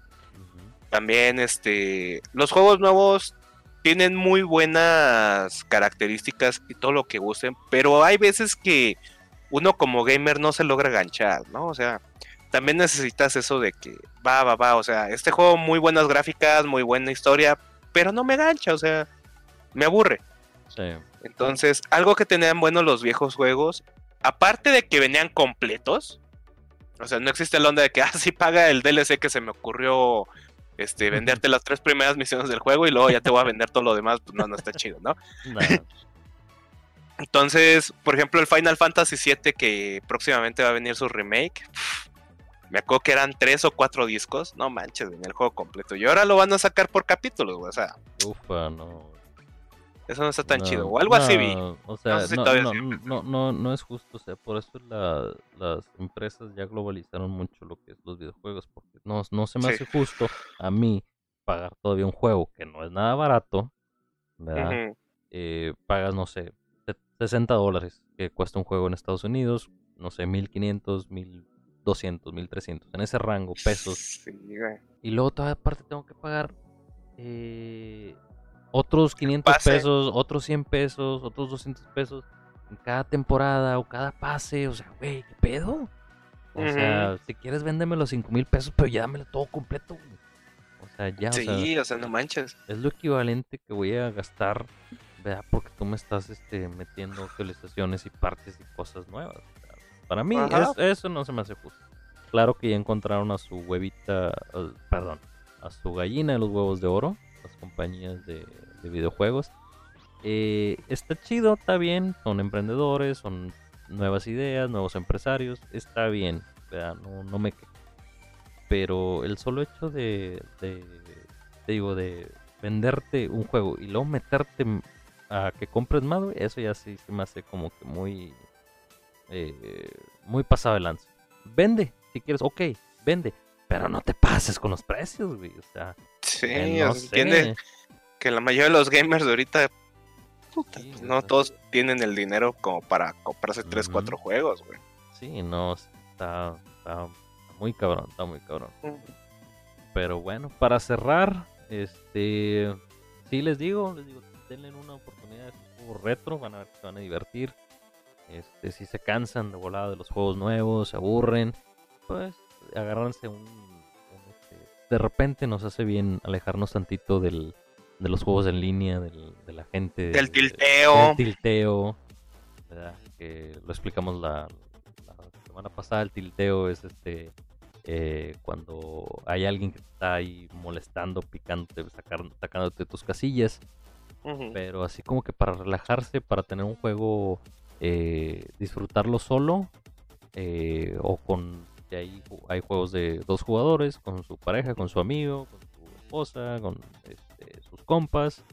También este los juegos nuevos tienen muy buenas características y todo lo que gusten, pero hay veces que uno como gamer no se logra ganchar, ¿no? O sea, también necesitas eso de que va, va, va, o sea, este juego muy buenas gráficas, muy buena historia, pero no me gancha, o sea, me aburre. Sí. Entonces, algo que tenían buenos los viejos juegos, aparte de que venían completos, o sea, no existe la onda de que, ah, sí paga el DLC que se me ocurrió este, venderte las tres primeras misiones del juego y luego ya te voy a vender todo lo demás, pues no, no está chido, ¿no? Entonces, por ejemplo, el Final Fantasy VII, que próximamente va a venir su remake, me acuerdo que eran tres o cuatro discos, no manches, venía el juego completo. Y ahora lo van a sacar por capítulos, güey, o sea, ufa, no. Eso no está tan No, chido. O algo así vi. O sea, No sé si no, no, es no, justo. O sea, por eso la- las empresas ya globalizaron mucho lo que es los videojuegos. Porque no, no se me Sí. hace justo a mí pagar todavía un juego que no es nada barato. ¿Verdad? Eh, pagas, no sé, se- 60 dólares que cuesta un juego en Estados Unidos. No sé, 1500, 1200, 1300. En ese rango, pesos. Sí, güey. Y luego todavía aparte tengo que pagar eh, otros 500 Pase. pesos, otros 100 pesos, otros 200 pesos en cada temporada o cada pase. O sea, güey, ¿qué pedo? O sea, si quieres véndeme los 5 mil pesos, pero ya dámelo todo completo. güey. O sea, ya, o sea, Sí, o sea, no manches. es lo equivalente que voy a gastar, ¿verdad? Porque tú me estás este, metiendo actualizaciones y partes y cosas nuevas. Para mí es- eso no se me hace justo. Claro que ya encontraron a su huevita, perdón, a su gallina de los huevos de oro, las compañías de, de videojuegos. Eh, está chido, está bien, son emprendedores, son nuevas ideas, nuevos empresarios, está bien. No, no me quejo. Pero el solo hecho de, de, te digo, de venderte un juego y luego meterte a que compres más, eso ya sí se me hace como que muy, eh, muy pasado de lanza. Vende, si quieres, ok, vende, pero no te pases con los precios, güey, o sea, Sí, eh, no. Que la mayoría de los gamers de ahorita, puta, Sí, pues, no todos tienen el dinero como para comprarse 3, Ujú. 4 juegos, güey. Sí, no, está, está muy cabrón, está muy cabrón. Pero bueno, para cerrar, este, sí les digo, les digo, denle una oportunidad a estos juegos retro, van a ver que se van a divertir. Este, si se cansan de volada de los juegos nuevos, se aburren, pues agárrense un, un, este, de repente nos hace bien alejarnos tantito del, de los juegos en línea, del- de la gente, Del de- tilteo. del tilteo, ¿verdad? Que lo explicamos la, la semana pasada, el tilteo es este eh, cuando hay alguien que está ahí molestando, picándote, sacándote tus casillas, pero así como que para relajarse, para tener un juego, eh, disfrutarlo solo, eh, o con, hay, hay juegos de dos jugadores, con su pareja, con su amigo, con su esposa, con este, sus compas,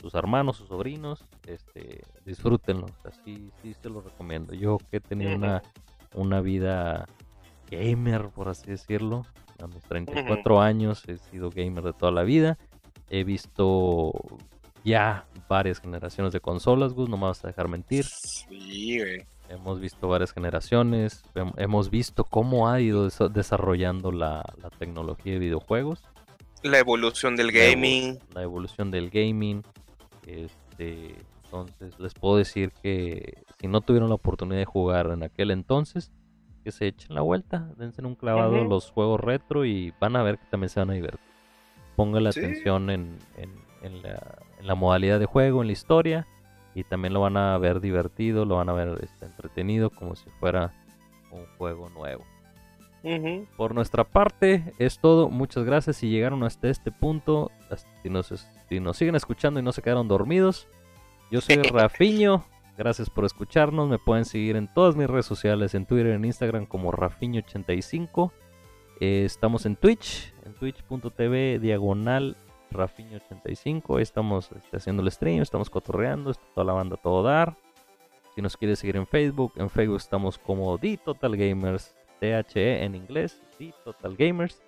sus hermanos, sus sobrinos, este, disfrútenlo. Así sí se lo recomiendo. Yo que he tenido una, una vida gamer, por así decirlo, a mis 34 años he sido gamer de toda la vida. He visto ya varias generaciones de consolas, Gus, no me vas a dejar mentir. Sí, güey. Hemos visto varias generaciones, hemos visto cómo ha ido desarrollando la, tecnología de videojuegos. La evolución del gaming. La, evolución del gaming. Este, entonces les puedo decir que si no tuvieron la oportunidad de jugar en aquel entonces, que se echen la vuelta, dense un clavado los juegos retro y van a ver que también se van a divertir. Pongan la atención en, en, la, en la modalidad de juego, en la historia y también lo van a ver divertido, lo van a ver este, entretenido como si fuera un juego nuevo. Por nuestra parte es todo, muchas gracias si llegaron hasta este punto, si nos, si nos siguen escuchando y no se quedaron dormidos, yo soy Rafiño, gracias por escucharnos, me pueden seguir en todas mis redes sociales, en Twitter, en Instagram como Rafiño85, eh, estamos en Twitch, en twitch.tv diagonal Rafiño85. Estamos este, haciendo el stream, estamos cotorreando, está toda la banda todo dar. Si nos quieres seguir en Facebook, en Facebook estamos como The Total Gamers, THE en inglés, The Total Gamers.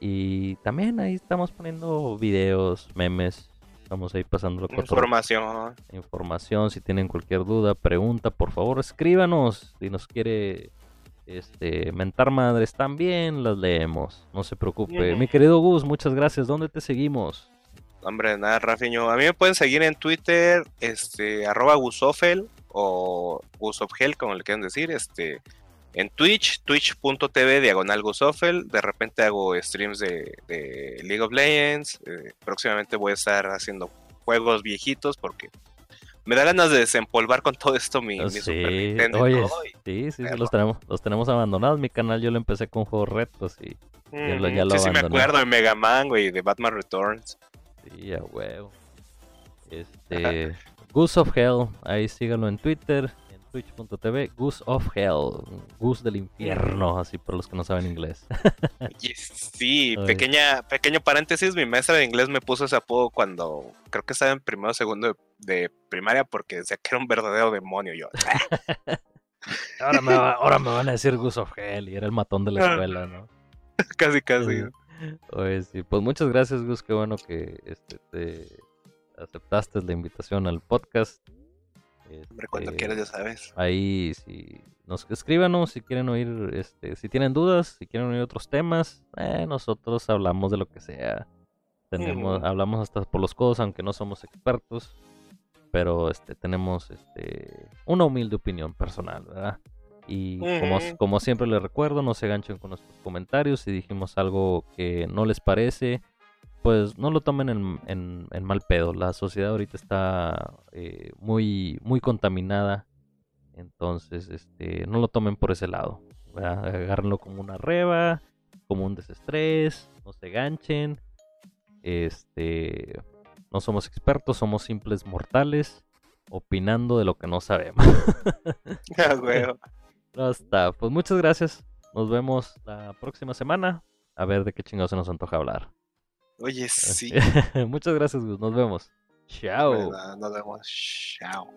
Y también ahí estamos poniendo videos, memes. Estamos ahí pasando Información. Información. Si tienen cualquier duda, pregunta, por favor, escríbanos. Si nos quiere este, mentar madres también las leemos, no se preocupe. Mi querido Gus, muchas gracias. ¿Dónde te seguimos? Hombre, nada, Rafiño. A mí me pueden seguir en Twitter, este, arroba Gusofel o Gusofgel, como le quieran decir, este, en Twitch, twitch.tv diagonal Gusofel. De repente hago streams de, League of Legends. Eh, próximamente voy a estar haciendo juegos viejitos porque me da ganas de desempolvar con todo esto mi, sí, Super Nintendo. Oye, sí, sí, los tenemos, los tenemos abandonados. Mi canal yo lo empecé con juegos retos y ya lo, ya lo sí, sí, me acuerdo de Mega Man, güey, de Batman Returns. Sí, a huevo. Este, Goose of Hell, ahí síganlo en Twitter twitch.tv, Goose of Hell, Goose del infierno, así por los que no saben inglés. sí, pequeña, pequeño paréntesis, mi maestra de inglés me puso ese apodo cuando creo que estaba en primero o segundo de, primaria porque decía que era un verdadero demonio yo. ahora, me ahora me van a decir Goose of Hell y era el matón de la escuela, ¿no? casi, casi. sí, pues muchas gracias Gus, qué bueno que este, te aceptaste la invitación al podcast. Hombre, cuando este, quieras, ya sabes. Ahí, si nos escríbanos si quieren oír, este, si tienen dudas, si quieren oír otros temas, eh, nosotros hablamos de lo que sea. Tenemos, hablamos hasta por los codos, aunque no somos expertos, pero este, tenemos este, una humilde opinión personal, ¿verdad? Y como, como siempre les recuerdo, no se ganchen con nuestros comentarios. Si dijimos algo que no les parece, pues no lo tomen en, mal pedo. La sociedad ahorita está eh, muy, muy contaminada. Entonces, este, no lo tomen por ese lado. Agárrenlo como una reba, como un desestrés, no se ganchen. Este, no somos expertos, somos simples mortales opinando de lo que no sabemos. no está. Pues muchas gracias. Nos vemos la próxima semana. A ver de qué chingados se nos antoja hablar. Oye, sí. Muchas gracias, Gus. Nos vemos. Chao. Nos vemos. Chao.